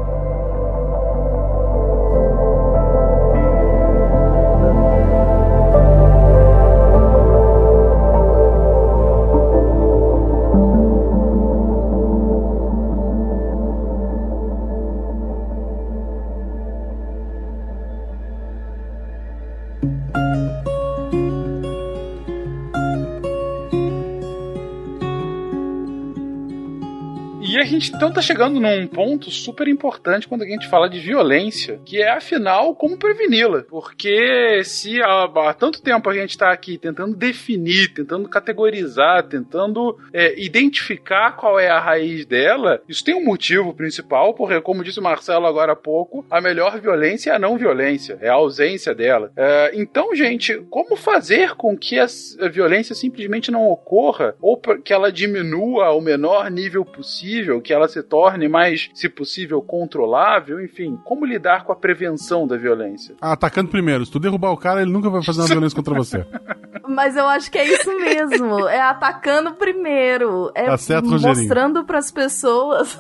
Gente então tá chegando num ponto super importante quando a gente fala de violência, que é afinal como preveni-la. Porque se há, há, tanto tempo a gente tá aqui tentando definir, tentando categorizar, tentando é, identificar qual é a raiz dela, isso tem um motivo principal, porque, como disse o Marcelo agora há pouco, a melhor violência é a não violência, é a ausência dela. É, então, gente, como fazer com que a violência simplesmente não ocorra, ou que ela diminua ao menor nível possível, que ela se torne mais, se possível, controlável, enfim, como lidar com a prevenção da violência? Ah, atacando primeiro. Se tu derrubar o cara, ele nunca vai fazer uma violência contra você. Mas eu acho que é isso mesmo. É atacando primeiro. É tá certo, mostrando para as pessoas.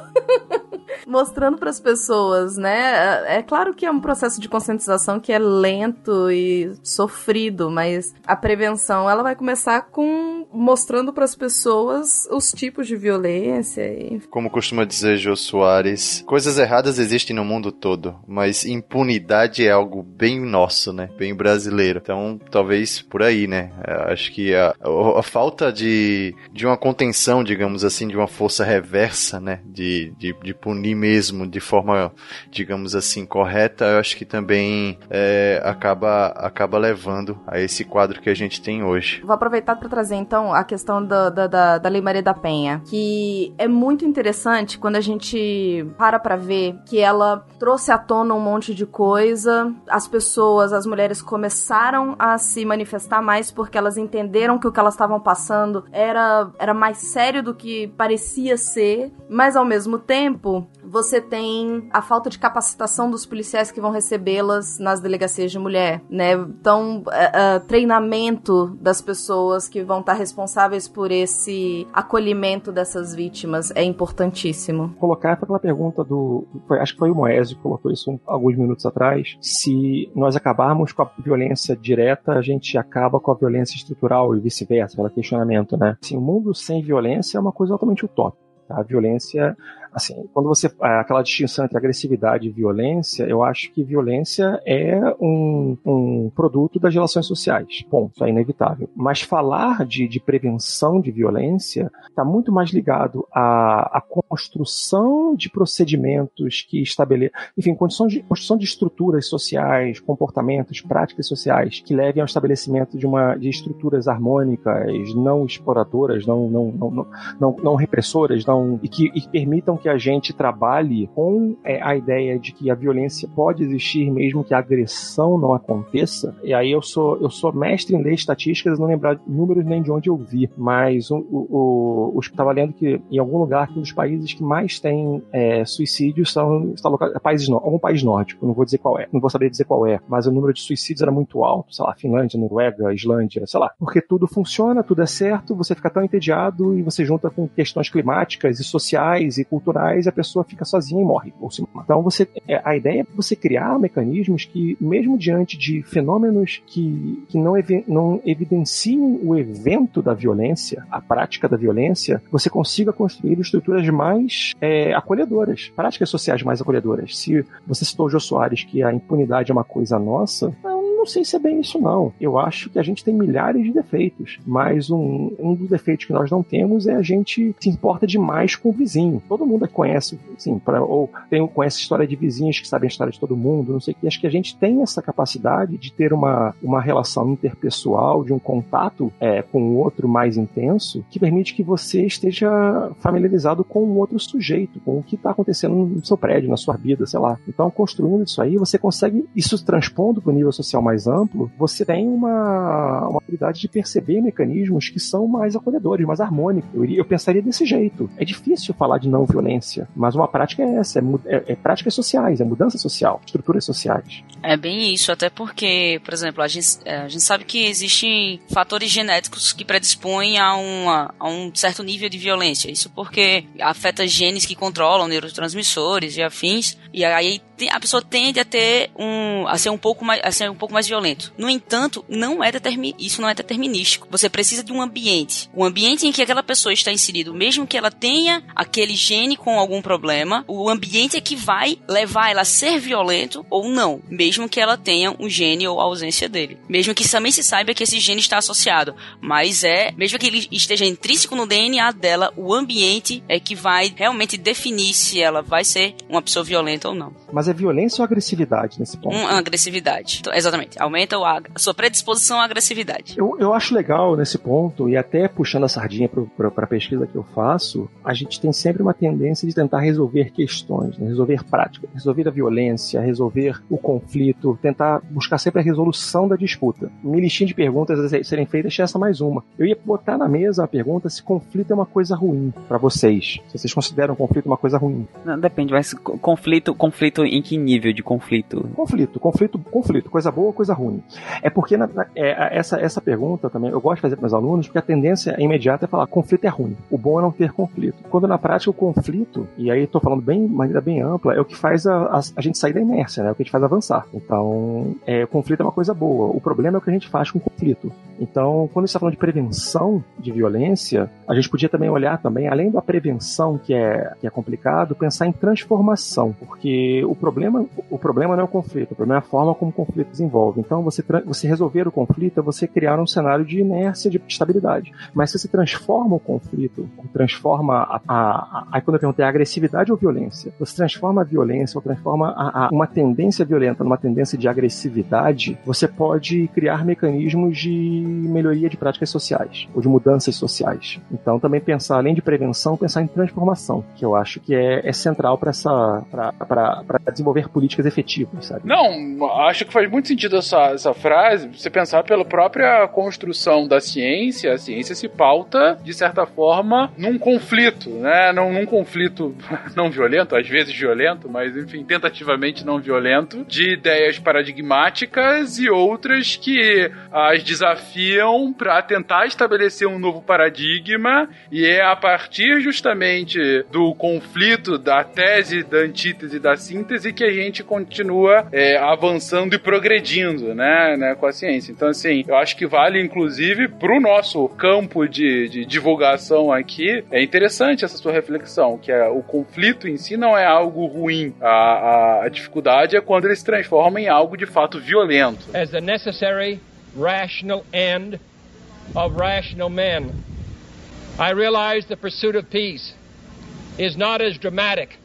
mostrando para as pessoas, né? É claro que é um processo de conscientização que é lento e sofrido, mas a prevenção ela vai começar com mostrando para as pessoas os tipos de violência. E... Como costuma dizer Jô Soares, coisas erradas existem no mundo todo, mas impunidade é algo bem nosso, né? Bem brasileiro. Então, talvez por aí, né? Acho que a, a, falta de, de uma contenção, digamos assim, de uma força reversa, né? De, de, de punir mesmo de forma, digamos assim, correta, eu acho que também é, acaba, acaba levando a esse quadro que a gente tem hoje. Vou aproveitar para trazer então a questão da, da, da, da Lei Maria da Penha, que é muito interessante quando a gente para para ver que ela trouxe à tona um monte de coisa, as pessoas, as mulheres começaram a se manifestar mais porque elas entenderam que o que elas estavam passando era, era mais sério do que parecia ser, mas ao mesmo tempo você tem a falta de capacitação dos policiais que vão recebê-las nas delegacias de mulher, né? Então, uh, uh, treinamento das pessoas que vão estar responsáveis por esse acolhimento dessas vítimas é importantíssimo. Colocar aquela pergunta do, foi, acho que foi o Moésio que colocou isso alguns minutos atrás, se nós acabarmos com a violência direta, a gente acaba com a violência estrutural e vice-versa, aquele questionamento, né? Assim, o um mundo sem violência é uma coisa altamente utópica. Tá? A violência assim, quando você aquela distinção entre agressividade e violência, eu acho que violência é um, um produto das relações sociais. Ponto, é inevitável. Mas falar de, de prevenção de violência está muito mais ligado à, à, construção de procedimentos que estabeleçam, enfim, construção de, construção de estruturas sociais, comportamentos, práticas sociais que levem ao estabelecimento de uma de estruturas harmônicas, não exploradoras, não não, não, não, não repressoras, não e que, e permitam que a gente trabalhe com é, a ideia de que a violência pode existir mesmo que a agressão não aconteça. E aí eu sou eu sou mestre em ler estatísticas, não lembrar números nem de onde eu vi, mas o, estava lendo que em algum lugar que um dos países que mais tem é, suicídios são local, países algum país nórdico, não vou dizer qual é, não vou saber dizer qual é, mas o número de suicídios era muito alto, sei lá, Finlândia, Noruega, Islândia, sei lá, porque tudo funciona, tudo é certo, você fica tão entediado e você junta com questões climáticas e sociais e culturais a pessoa fica sozinha e morre. Ou se... Então você, é, a ideia é você criar mecanismos que, mesmo diante de fenômenos que, que não, ev não evidenciam o evento da violência, a prática da violência, você consiga construir estruturas mais é, acolhedoras, práticas sociais mais acolhedoras. Se você citou o Jô Soares que a impunidade é uma coisa nossa, não sei se é bem isso, não. Eu acho que a gente tem milhares de defeitos, mas um, um dos defeitos que nós não temos é a gente se importa demais com o vizinho. Todo mundo conhece, pra, ou tem, conhece história de vizinhos que sabem a história de todo mundo, não sei o que. Acho que a gente tem essa capacidade de ter uma, uma relação interpessoal, de um contato é, com o outro mais intenso, que permite que você esteja familiarizado com o outro sujeito, com o que está acontecendo no seu prédio, na sua vida, sei lá. Então, construindo isso aí, você consegue, isso transpondo para o nível social mais amplo, você tem uma, uma habilidade de perceber mecanismos que são mais acolhedores, mais harmônicos. Eu, eu pensaria desse jeito. É difícil falar de não violência, mas uma prática é essa, é, é, é práticas sociais, é mudança social, estruturas sociais. É bem isso, até porque, por exemplo, a gente, é, a gente sabe que existem fatores genéticos que predispõem a, uma, a um certo nível de violência. Isso porque afeta genes que controlam neurotransmissores e afins, e aí a pessoa tende a ter um a ser um pouco mais a ser um pouco mais violento. No entanto, não é determin, isso não é determinístico. Você precisa de um ambiente, um ambiente em que aquela pessoa está inserida, mesmo que ela tenha aquele gene com algum problema, o ambiente é que vai levar ela a ser violento ou não, mesmo que ela tenha um gene ou a ausência dele. Mesmo que também se saiba que esse gene está associado, mas é, mesmo que ele esteja intrínseco no DNA dela, o ambiente é que vai realmente definir se ela vai ser uma pessoa violenta ou não. Mas é violência ou agressividade nesse ponto? Um, agressividade. Então, exatamente. Aumenta a, a, sua predisposição à agressividade. Eu, eu acho legal nesse ponto, e até puxando a sardinha para a pesquisa que eu faço, a gente tem sempre uma tendência de tentar resolver questões, né? resolver práticas, resolver a violência, resolver o conflito, tentar buscar sempre a resolução da disputa. Minha listinha de perguntas a serem feitas essa mais uma. Eu ia botar na mesa a pergunta se conflito é uma coisa ruim para vocês. Se vocês consideram conflito uma coisa ruim. Não, depende, mas conflito, conflito em que nível de conflito? Conflito, conflito, conflito. Coisa boa, coisa ruim? É porque na, na, é, essa, essa pergunta também eu gosto de fazer para meus alunos, porque a tendência imediata é falar conflito é ruim. O bom é não ter conflito. Quando na prática o conflito, e aí estou falando bem, maneira bem ampla, é o que faz a, a, a, gente sair da inércia, né? É o que a gente faz avançar. Então, é, conflito é uma coisa boa. O problema é o que a gente faz com o conflito. Então, quando está falando de prevenção de violência, a gente podia também olhar também, além da prevenção que é, que é complicado, pensar em transformação, porque o problema, o problema não é o conflito, o problema é a forma como o conflito desenvolve. Então, você, você resolver o conflito é você criar um cenário de inércia, de estabilidade. Mas se você transforma o conflito, transforma a, aí quando eu perguntei a agressividade ou violência, você transforma a violência ou transforma a, a, uma tendência violenta numa tendência de agressividade, você pode criar mecanismos de melhoria de práticas sociais ou de mudanças sociais. Então, também pensar, além de prevenção, pensar em transformação, que eu acho que é, é central para essa para desenvolver políticas efetivas, sabe? Não, acho que faz muito sentido essa, essa frase, você pensar pela própria construção da ciência, a ciência se pauta, de certa forma, num conflito, né? Num, num conflito não violento, às vezes violento, mas enfim, tentativamente não violento, de ideias paradigmáticas e outras que as desafiam para tentar estabelecer um novo paradigma e é a partir justamente do conflito, da tese, da antítese, da síntese que a gente continua é, avançando e progredindo, né, né, com a ciência. Então, assim, eu acho que vale, inclusive, para o nosso campo de, de divulgação aqui, é interessante essa sua reflexão, que é o conflito em si não é algo ruim. A, a, a dificuldade é quando ele se transforma em algo de fato violento. As the necessary rational end of rational men. I realize the pursuit of peace is not as dramatic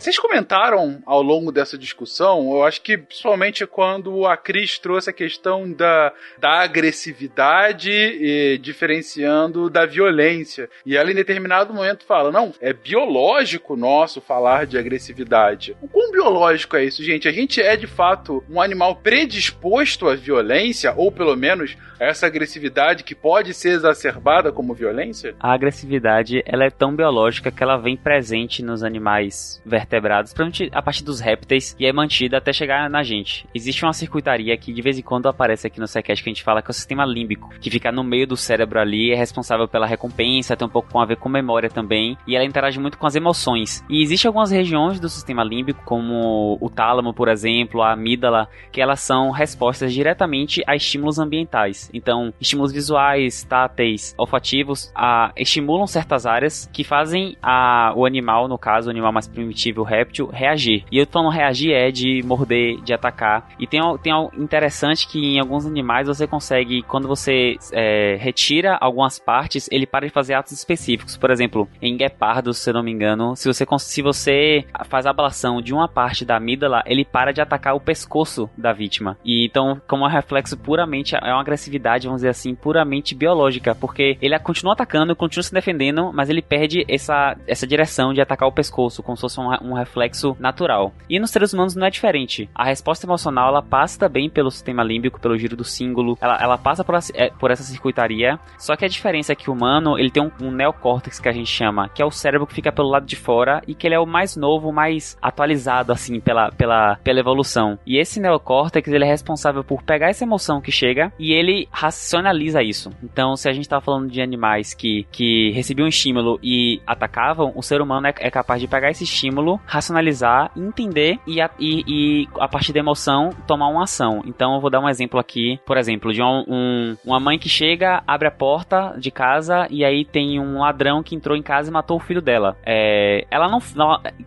Vocês comentaram ao longo dessa discussão, eu acho que principalmente quando a Cris trouxe a questão da, da agressividade e diferenciando da violência. E ela em determinado momento fala: não, é biológico nosso falar de agressividade. O quão biológico é isso, gente? A gente é de fato um animal predisposto à violência, ou pelo menos essa agressividade que pode ser exacerbada como violência? A agressividade ela é tão biológica que ela vem presente nos animais vertebrados, principalmente a partir dos répteis, e é mantida até chegar na gente. Existe uma circuitaria que de vez em quando aparece aqui no SciCast que a gente fala que é o sistema límbico, que fica no meio do cérebro ali, é responsável pela recompensa, tem um pouco a ver com memória também, e ela interage muito com as emoções. E existem algumas regiões do sistema límbico, como o tálamo, por exemplo, a amígdala, que elas são respostas diretamente a estímulos ambientais. Então, estímulos visuais, táteis, olfativos, a, estimulam certas áreas que fazem a, o animal, no caso, o animal mais primitivo, o réptil, reagir. E eu tô falando reagir é de morder, de atacar. E tem, tem algo interessante que em alguns animais você consegue, quando você é, retira algumas partes, ele para de fazer atos específicos. Por exemplo, em guepardos, se eu não me engano, se você, se você faz a ablação de uma parte da amígdala, ele para de atacar o pescoço da vítima. E então, como um reflexo puramente, é uma agressividade, vamos dizer assim, puramente biológica, porque ele continua atacando, continua se defendendo, mas ele perde essa, essa direção de atacar o pescoço, como se fosse um, um, reflexo natural. E nos seres humanos não é diferente. A resposta emocional ela passa também pelo sistema límbico, pelo giro do símbolo, ela, ela passa por, é, por, essa circuitaria. Só que a diferença é que o humano ele tem um, um neocórtex que a gente chama, que é o cérebro que fica pelo lado de fora e que ele é o mais novo, mais atualizado assim pela, pela, pela evolução. E esse neocórtex ele é responsável por pegar essa emoção que chega e ele racionaliza isso. Então, se a gente está falando de animais que, que recebiam um estímulo e atacavam, o ser humano é, é capaz de pegar esse estímulo, racionalizar, entender e a, e, e a partir da emoção tomar uma ação. Então eu vou dar um exemplo aqui, por exemplo, de um, um, uma mãe que chega, abre a porta de casa e aí tem um ladrão que entrou em casa e matou o filho dela. É, ela não,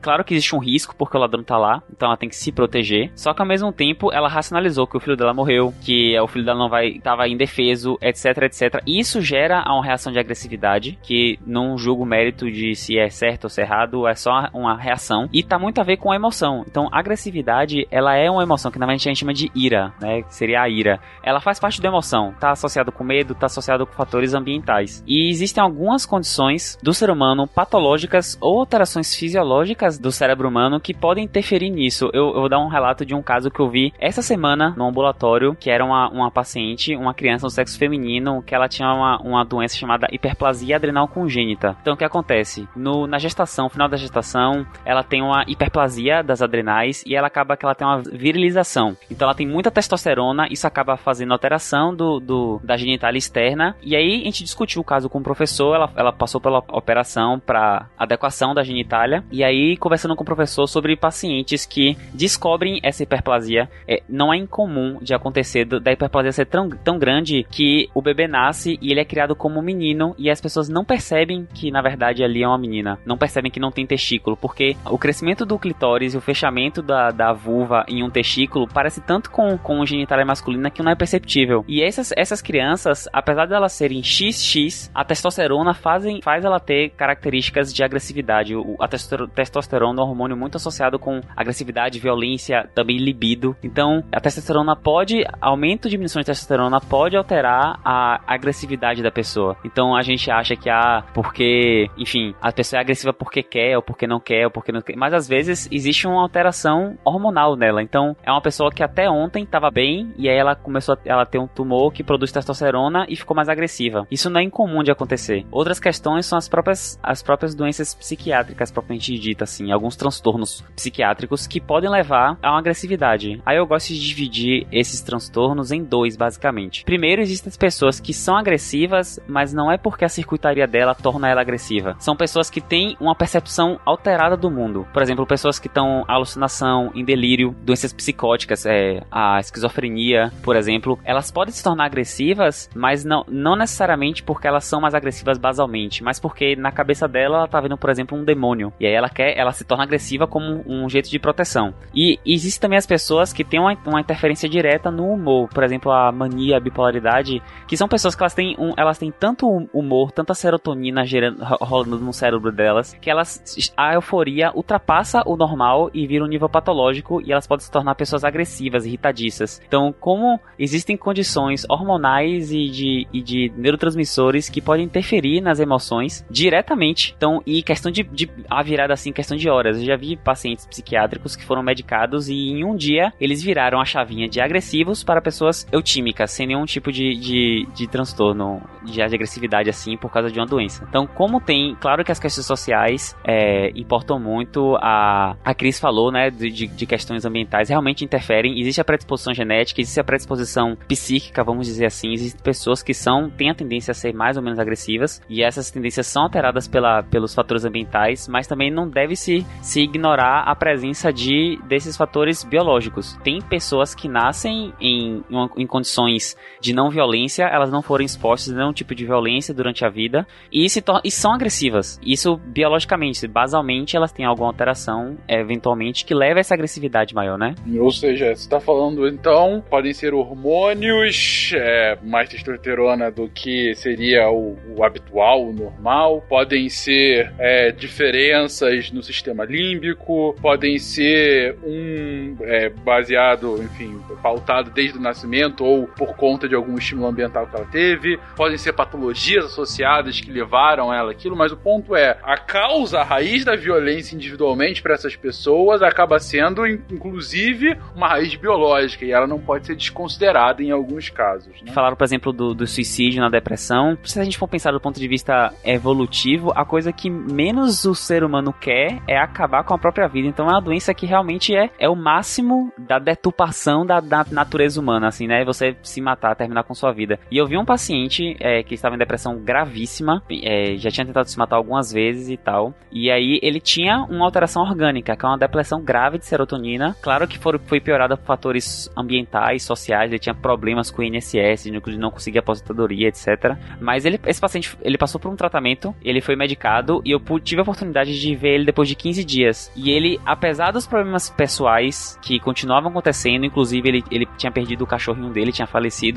Claro que existe um risco porque o ladrão tá lá, então ela tem que se proteger. Só que ao mesmo tempo ela racionalizou que o filho dela morreu, que o filho dela não vai tava indefeso, etc, etc. Isso gera uma reação de agressividade que não julgo o mérito de se é certo ou se é errado, é só uma reação e tá muito a ver com a emoção. Então, agressividade, ela é uma emoção que na verdade a gente chama de ira, né? Que seria a ira. Ela faz parte da emoção, tá associado com medo, tá associado com fatores ambientais. E existem algumas condições do ser humano patológicas ou alterações fisiológicas do cérebro humano que podem interferir nisso. Eu, eu vou dar um relato de um caso que eu vi essa semana no ambulatório, que era uma, uma paciente, uma, criança no sexo feminino que ela tinha uma, uma doença chamada hiperplasia adrenal congênita. Então o que acontece? No, na gestação, final da gestação, ela tem uma hiperplasia das adrenais e ela acaba que ela tem uma virilização. Então ela tem muita testosterona, isso acaba fazendo alteração do, do da genitália externa. E aí a gente discutiu o caso com o professor, ela, ela passou pela operação para adequação da genitália. E aí, conversando com o professor sobre pacientes que descobrem essa hiperplasia, é, não é incomum de acontecer da hiperplasia ser tão, tão grande que o bebê nasce e ele é criado como um menino e as pessoas não percebem que na verdade ali é uma menina, não percebem que não tem testículo, porque o crescimento do clitóris e o fechamento da, da vulva em um testículo parece tanto com, com o genitália masculina que não é perceptível. E essas, essas crianças, apesar de elas serem XX, a testosterona fazem, faz ela ter características de agressividade. O, a testosterona é um hormônio muito associado com agressividade, violência, também libido. Então, a testosterona pode, aumento ou diminuição de testosterona pode alterar a agressividade da pessoa. Então, a gente acha que, ah, porque, enfim, a pessoa é agressiva porque quer, ou porque não quer, ou porque não quer. Mas às vezes existe uma alteração hormonal nela. Então, é uma pessoa que até ontem estava bem, e aí ela começou a ela ter um tumor que produz testosterona e ficou mais agressiva. Isso não é incomum de acontecer. Outras questões são as próprias, as próprias doenças psiquiátricas, propriamente dita, assim, alguns transtornos psiquiátricos que podem levar a uma agressividade. Aí eu gosto de dividir esses transtornos em dois, basicamente. Primeiro, existem as pessoas que são agressivas, mas não é porque a circuitaria dela torna ela agressiva. São pessoas que têm uma percepção alterada do mundo. Por exemplo, pessoas que estão alucinação, em delírio, doenças psicóticas, é, a esquizofrenia, por exemplo, elas podem se tornar agressivas, mas não, não necessariamente porque elas são mais agressivas basalmente, mas porque na cabeça dela ela tá vendo, por exemplo, um demônio. E aí ela quer, ela se torna agressiva como um jeito de proteção. E existem também as pessoas que têm uma, uma interferência direta no humor, por exemplo, a mania, a bipolaridade, que são pessoas que elas têm, um, elas têm tanto humor, tanta serotonina gerando, rolando no cérebro delas, que elas a euforia ultrapassa o normal e vira um nível patológico e elas podem se tornar pessoas agressivas, irritadiças. Então, como existem condições hormonais e de, e de neurotransmissores que podem interferir nas emoções diretamente. Então, e questão de, de a virada assim, questão de horas. Eu já vi pacientes psiquiátricos que foram medicados e em um dia eles viraram a chavinha de agressivos para pessoas eutímicas, sem nenhum tipo de, de, de transtorno de agressividade assim por causa de uma doença. Então, como tem, claro que as questões sociais é, importam muito, a, a Cris falou, né, de, de questões ambientais realmente interferem. Existe a predisposição genética, existe a predisposição psíquica, vamos dizer assim. Existem pessoas que são, têm a tendência a ser mais ou menos agressivas e essas tendências são alteradas pela, pelos fatores ambientais, mas também não deve se, se ignorar a presença de desses fatores biológicos. Tem pessoas que nascem em, em, em condições de não violência, elas não foram expostas a nenhum tipo de violência durante a vida e, se e são agressivas. Isso biologicamente, basalmente, elas têm alguma alteração, eventualmente, que leva a essa agressividade maior, né? Ou seja, você está falando então, podem ser hormônios, é, mais testosterona do que seria o, o habitual, o normal, podem ser é, diferenças no sistema límbico, podem ser um é, baseado, enfim, pautado desde o nascimento ou por conta de algum estímulo ambiental que ela teve, podem ser patologias associadas que levaram ela aquilo, mas o ponto é, a causa, a raiz da violência individualmente para essas pessoas acaba sendo, inclusive, uma raiz biológica e ela não pode ser desconsiderada em alguns casos. Né? Falaram, por exemplo, do, do suicídio na depressão. Se a gente for pensar do ponto de vista evolutivo, a coisa que menos o ser humano quer é acabar com a própria vida. Então é uma doença que realmente é, é o máximo da deturpação da, da natureza humana, assim, né? Você se matar, terminar com sua vida. E eu vi um paciente é, que estava em depressão gravíssima, é, já tinha tentado se matar algumas vezes e tal. E aí ele tinha uma alteração orgânica, que é uma depressão grave de serotonina. Claro que foi, piorada por fatores ambientais, sociais, ele tinha problemas com o INSS, de não conseguir aposentadoria, etc. Mas ele, esse paciente, ele passou por um tratamento, ele foi medicado e eu tive a oportunidade de ver ele depois de 15 dias. E ele, apesar dos problemas pessoais que continuavam acontecendo, inclusive ele, ele tinha perdido o cachorrinho dele, tinha falecido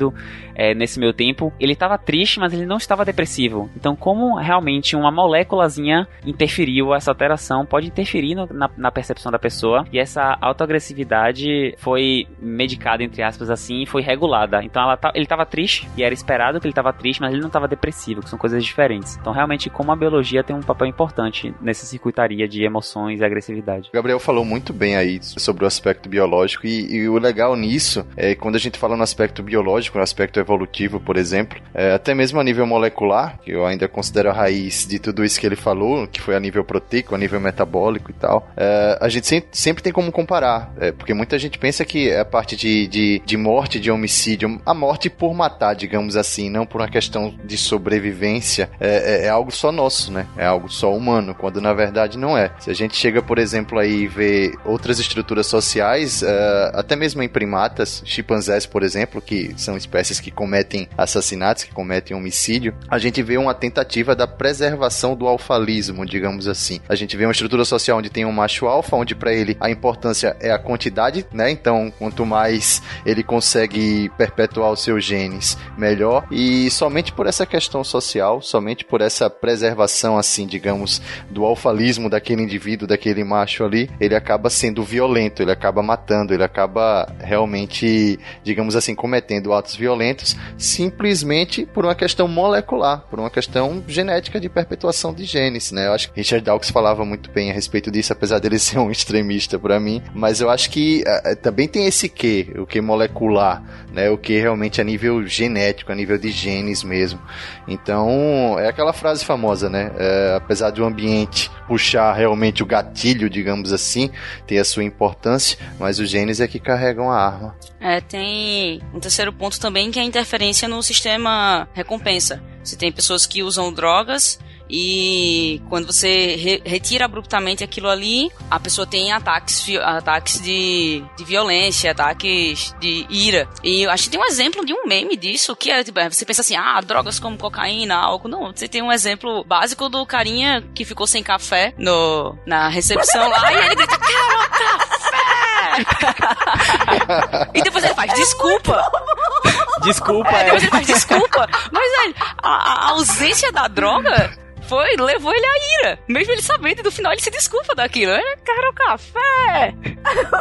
é, nesse meu tempo, ele estava triste, mas ele não estava depressivo. Então, como realmente uma moléculazinha interferiu, essa alteração pode interferir no, na, na percepção da pessoa e essa autoagressividade foi medicada, entre aspas, assim, e foi regulada. Então tá, ele estava triste e era esperado que ele estava triste, mas ele não estava depressivo, que são coisas diferentes. Então realmente como a biologia tem um papel importante nessa circuitaria de emoções e agressividade. Gabriel falou muito bem aí sobre o aspecto biológico e, e o legal nisso é quando a gente fala no aspecto biológico biológico, no aspecto evolutivo, por exemplo, é, até mesmo a nível molecular, que eu ainda considero a raiz de tudo isso que ele falou, que foi a nível proteico, a nível metabólico e tal, é, a gente sempre, sempre, tem como comparar, é, porque muita gente pensa que a parte de, de, de morte, de homicídio, a morte por matar, digamos assim, não por uma questão de sobrevivência, é, é, é algo só nosso, né? É algo só humano, quando na verdade não é. Se a gente chega, por exemplo, aí e ver outras estruturas sociais, uh, até mesmo em primatas, chimpanzés, por exemplo, que são espécies que cometem assassinatos, que cometem homicídio, a gente vê uma tentativa da preservação do alfalismo, digamos assim. A gente vê uma estrutura social onde tem um macho alfa, onde para ele a importância é a quantidade, né? Então, quanto mais ele consegue perpetuar os seus genes, melhor. E somente por essa questão social, somente por essa preservação, assim, digamos, do alfalismo daquele indivíduo, daquele macho ali, ele acaba sendo violento, ele acaba matando, ele acaba realmente, digamos assim, cometendo atos violentos simplesmente por uma questão molecular, por uma questão genética de perpetuação de genes, né? Eu acho que Richard Dawkins falava muito bem a respeito disso, apesar dele ser um extremista para mim, mas eu acho que uh, também tem esse que, o que molecular, né? O que realmente a nível genético, a nível de genes mesmo. Então, é aquela frase famosa, né? É, apesar de o ambiente puxar realmente o gatilho, digamos assim, tem a sua importância, mas os genes é que carregam a arma. É, tem um terceiro ponto também que é a interferência no sistema recompensa. Você tem pessoas que usam drogas e quando você re retira abruptamente aquilo ali, a pessoa tem ataques, ataques de, de violência, ataques de ira. E acho que tem um exemplo de um meme disso, que é, tipo, você pensa assim, ah, drogas como cocaína, álcool. Não, você tem um exemplo básico do carinha que ficou sem café no, na recepção lá e ele grita, quero! e depois ele faz, desculpa! Desculpa, é. Depois ele faz desculpa. Mas, velho, a, a ausência da droga foi, levou ele à ira. Mesmo ele sabendo, no final ele se desculpa daquilo. Eu quero café.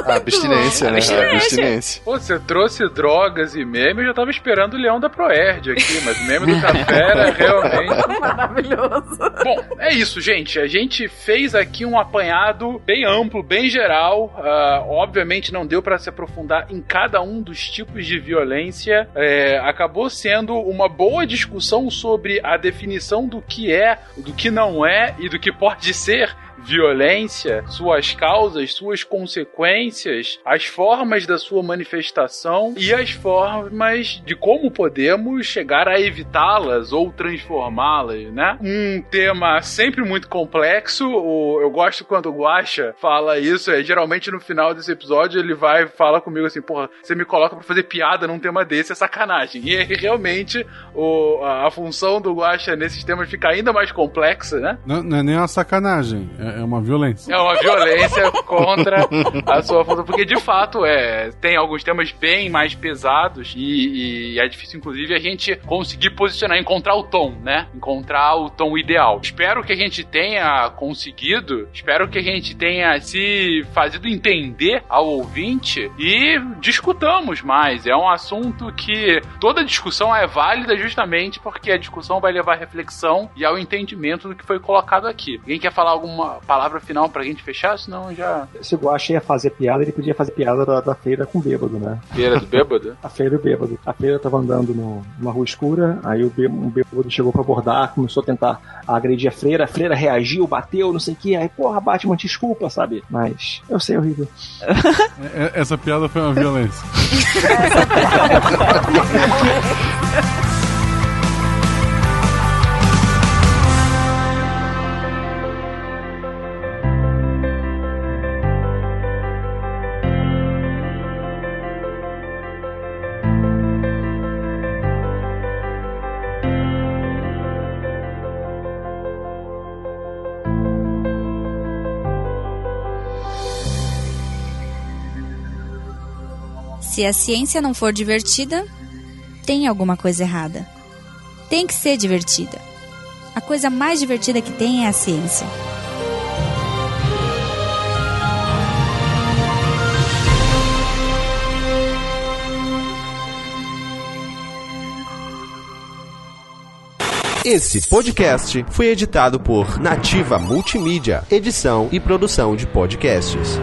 A abstinência, né? A abstinência. Pô, você trouxe drogas e meme, eu já tava esperando o leão da Proerd aqui, mas o meme do café era realmente... Maravilhoso. Bom, é isso, gente. A gente fez aqui um apanhado bem amplo, bem geral. Uh, obviamente não deu para se aprofundar em cada um dos tipos de violência. É, acabou sendo uma boa discussão sobre a definição do que é do que não é e do que pode ser violência, suas causas, suas consequências, as formas da sua manifestação e as formas de como podemos chegar a evitá-las ou transformá-las, né? Um tema sempre muito complexo. Eu gosto quando o Guacha fala isso, é geralmente no final desse episódio ele vai fala comigo assim, porra, você me coloca para fazer piada num tema desse, é sacanagem. E realmente o, a, a função do Guacha nesses temas fica ainda mais complexa, né? Não, não é nem uma sacanagem. É é uma violência. É uma violência contra a sua função. Porque, de fato, é, tem alguns temas bem mais pesados e, e, é difícil, inclusive, a gente conseguir posicionar, encontrar o tom, né? Encontrar o tom ideal. Espero que a gente tenha conseguido, espero que a gente tenha se fazido entender ao ouvinte e discutamos mais. É um assunto que toda discussão é válida justamente porque a discussão vai levar à reflexão e ao entendimento do que foi colocado aqui. Alguém quer falar alguma palavra final pra gente fechar? Senão já. Se o Guache ia fazer piada, ele podia fazer piada da, da feira com bêbado, né? Feira do bêbado? a feira do bêbado. A feira tava andando no, numa rua escura, aí o bêbado, um bêbado chegou pra abordar, começou a tentar agredir a freira, a freira reagiu, bateu, não sei o que, aí, porra, Batman, desculpa, sabe? Mas eu sei, é horrível. Essa piada foi uma violência. Se a ciência não for divertida, tem alguma coisa errada. Tem que ser divertida. A coisa mais divertida que tem é a ciência. Esse podcast foi editado por Nativa Multimídia, edição e produção de podcasts.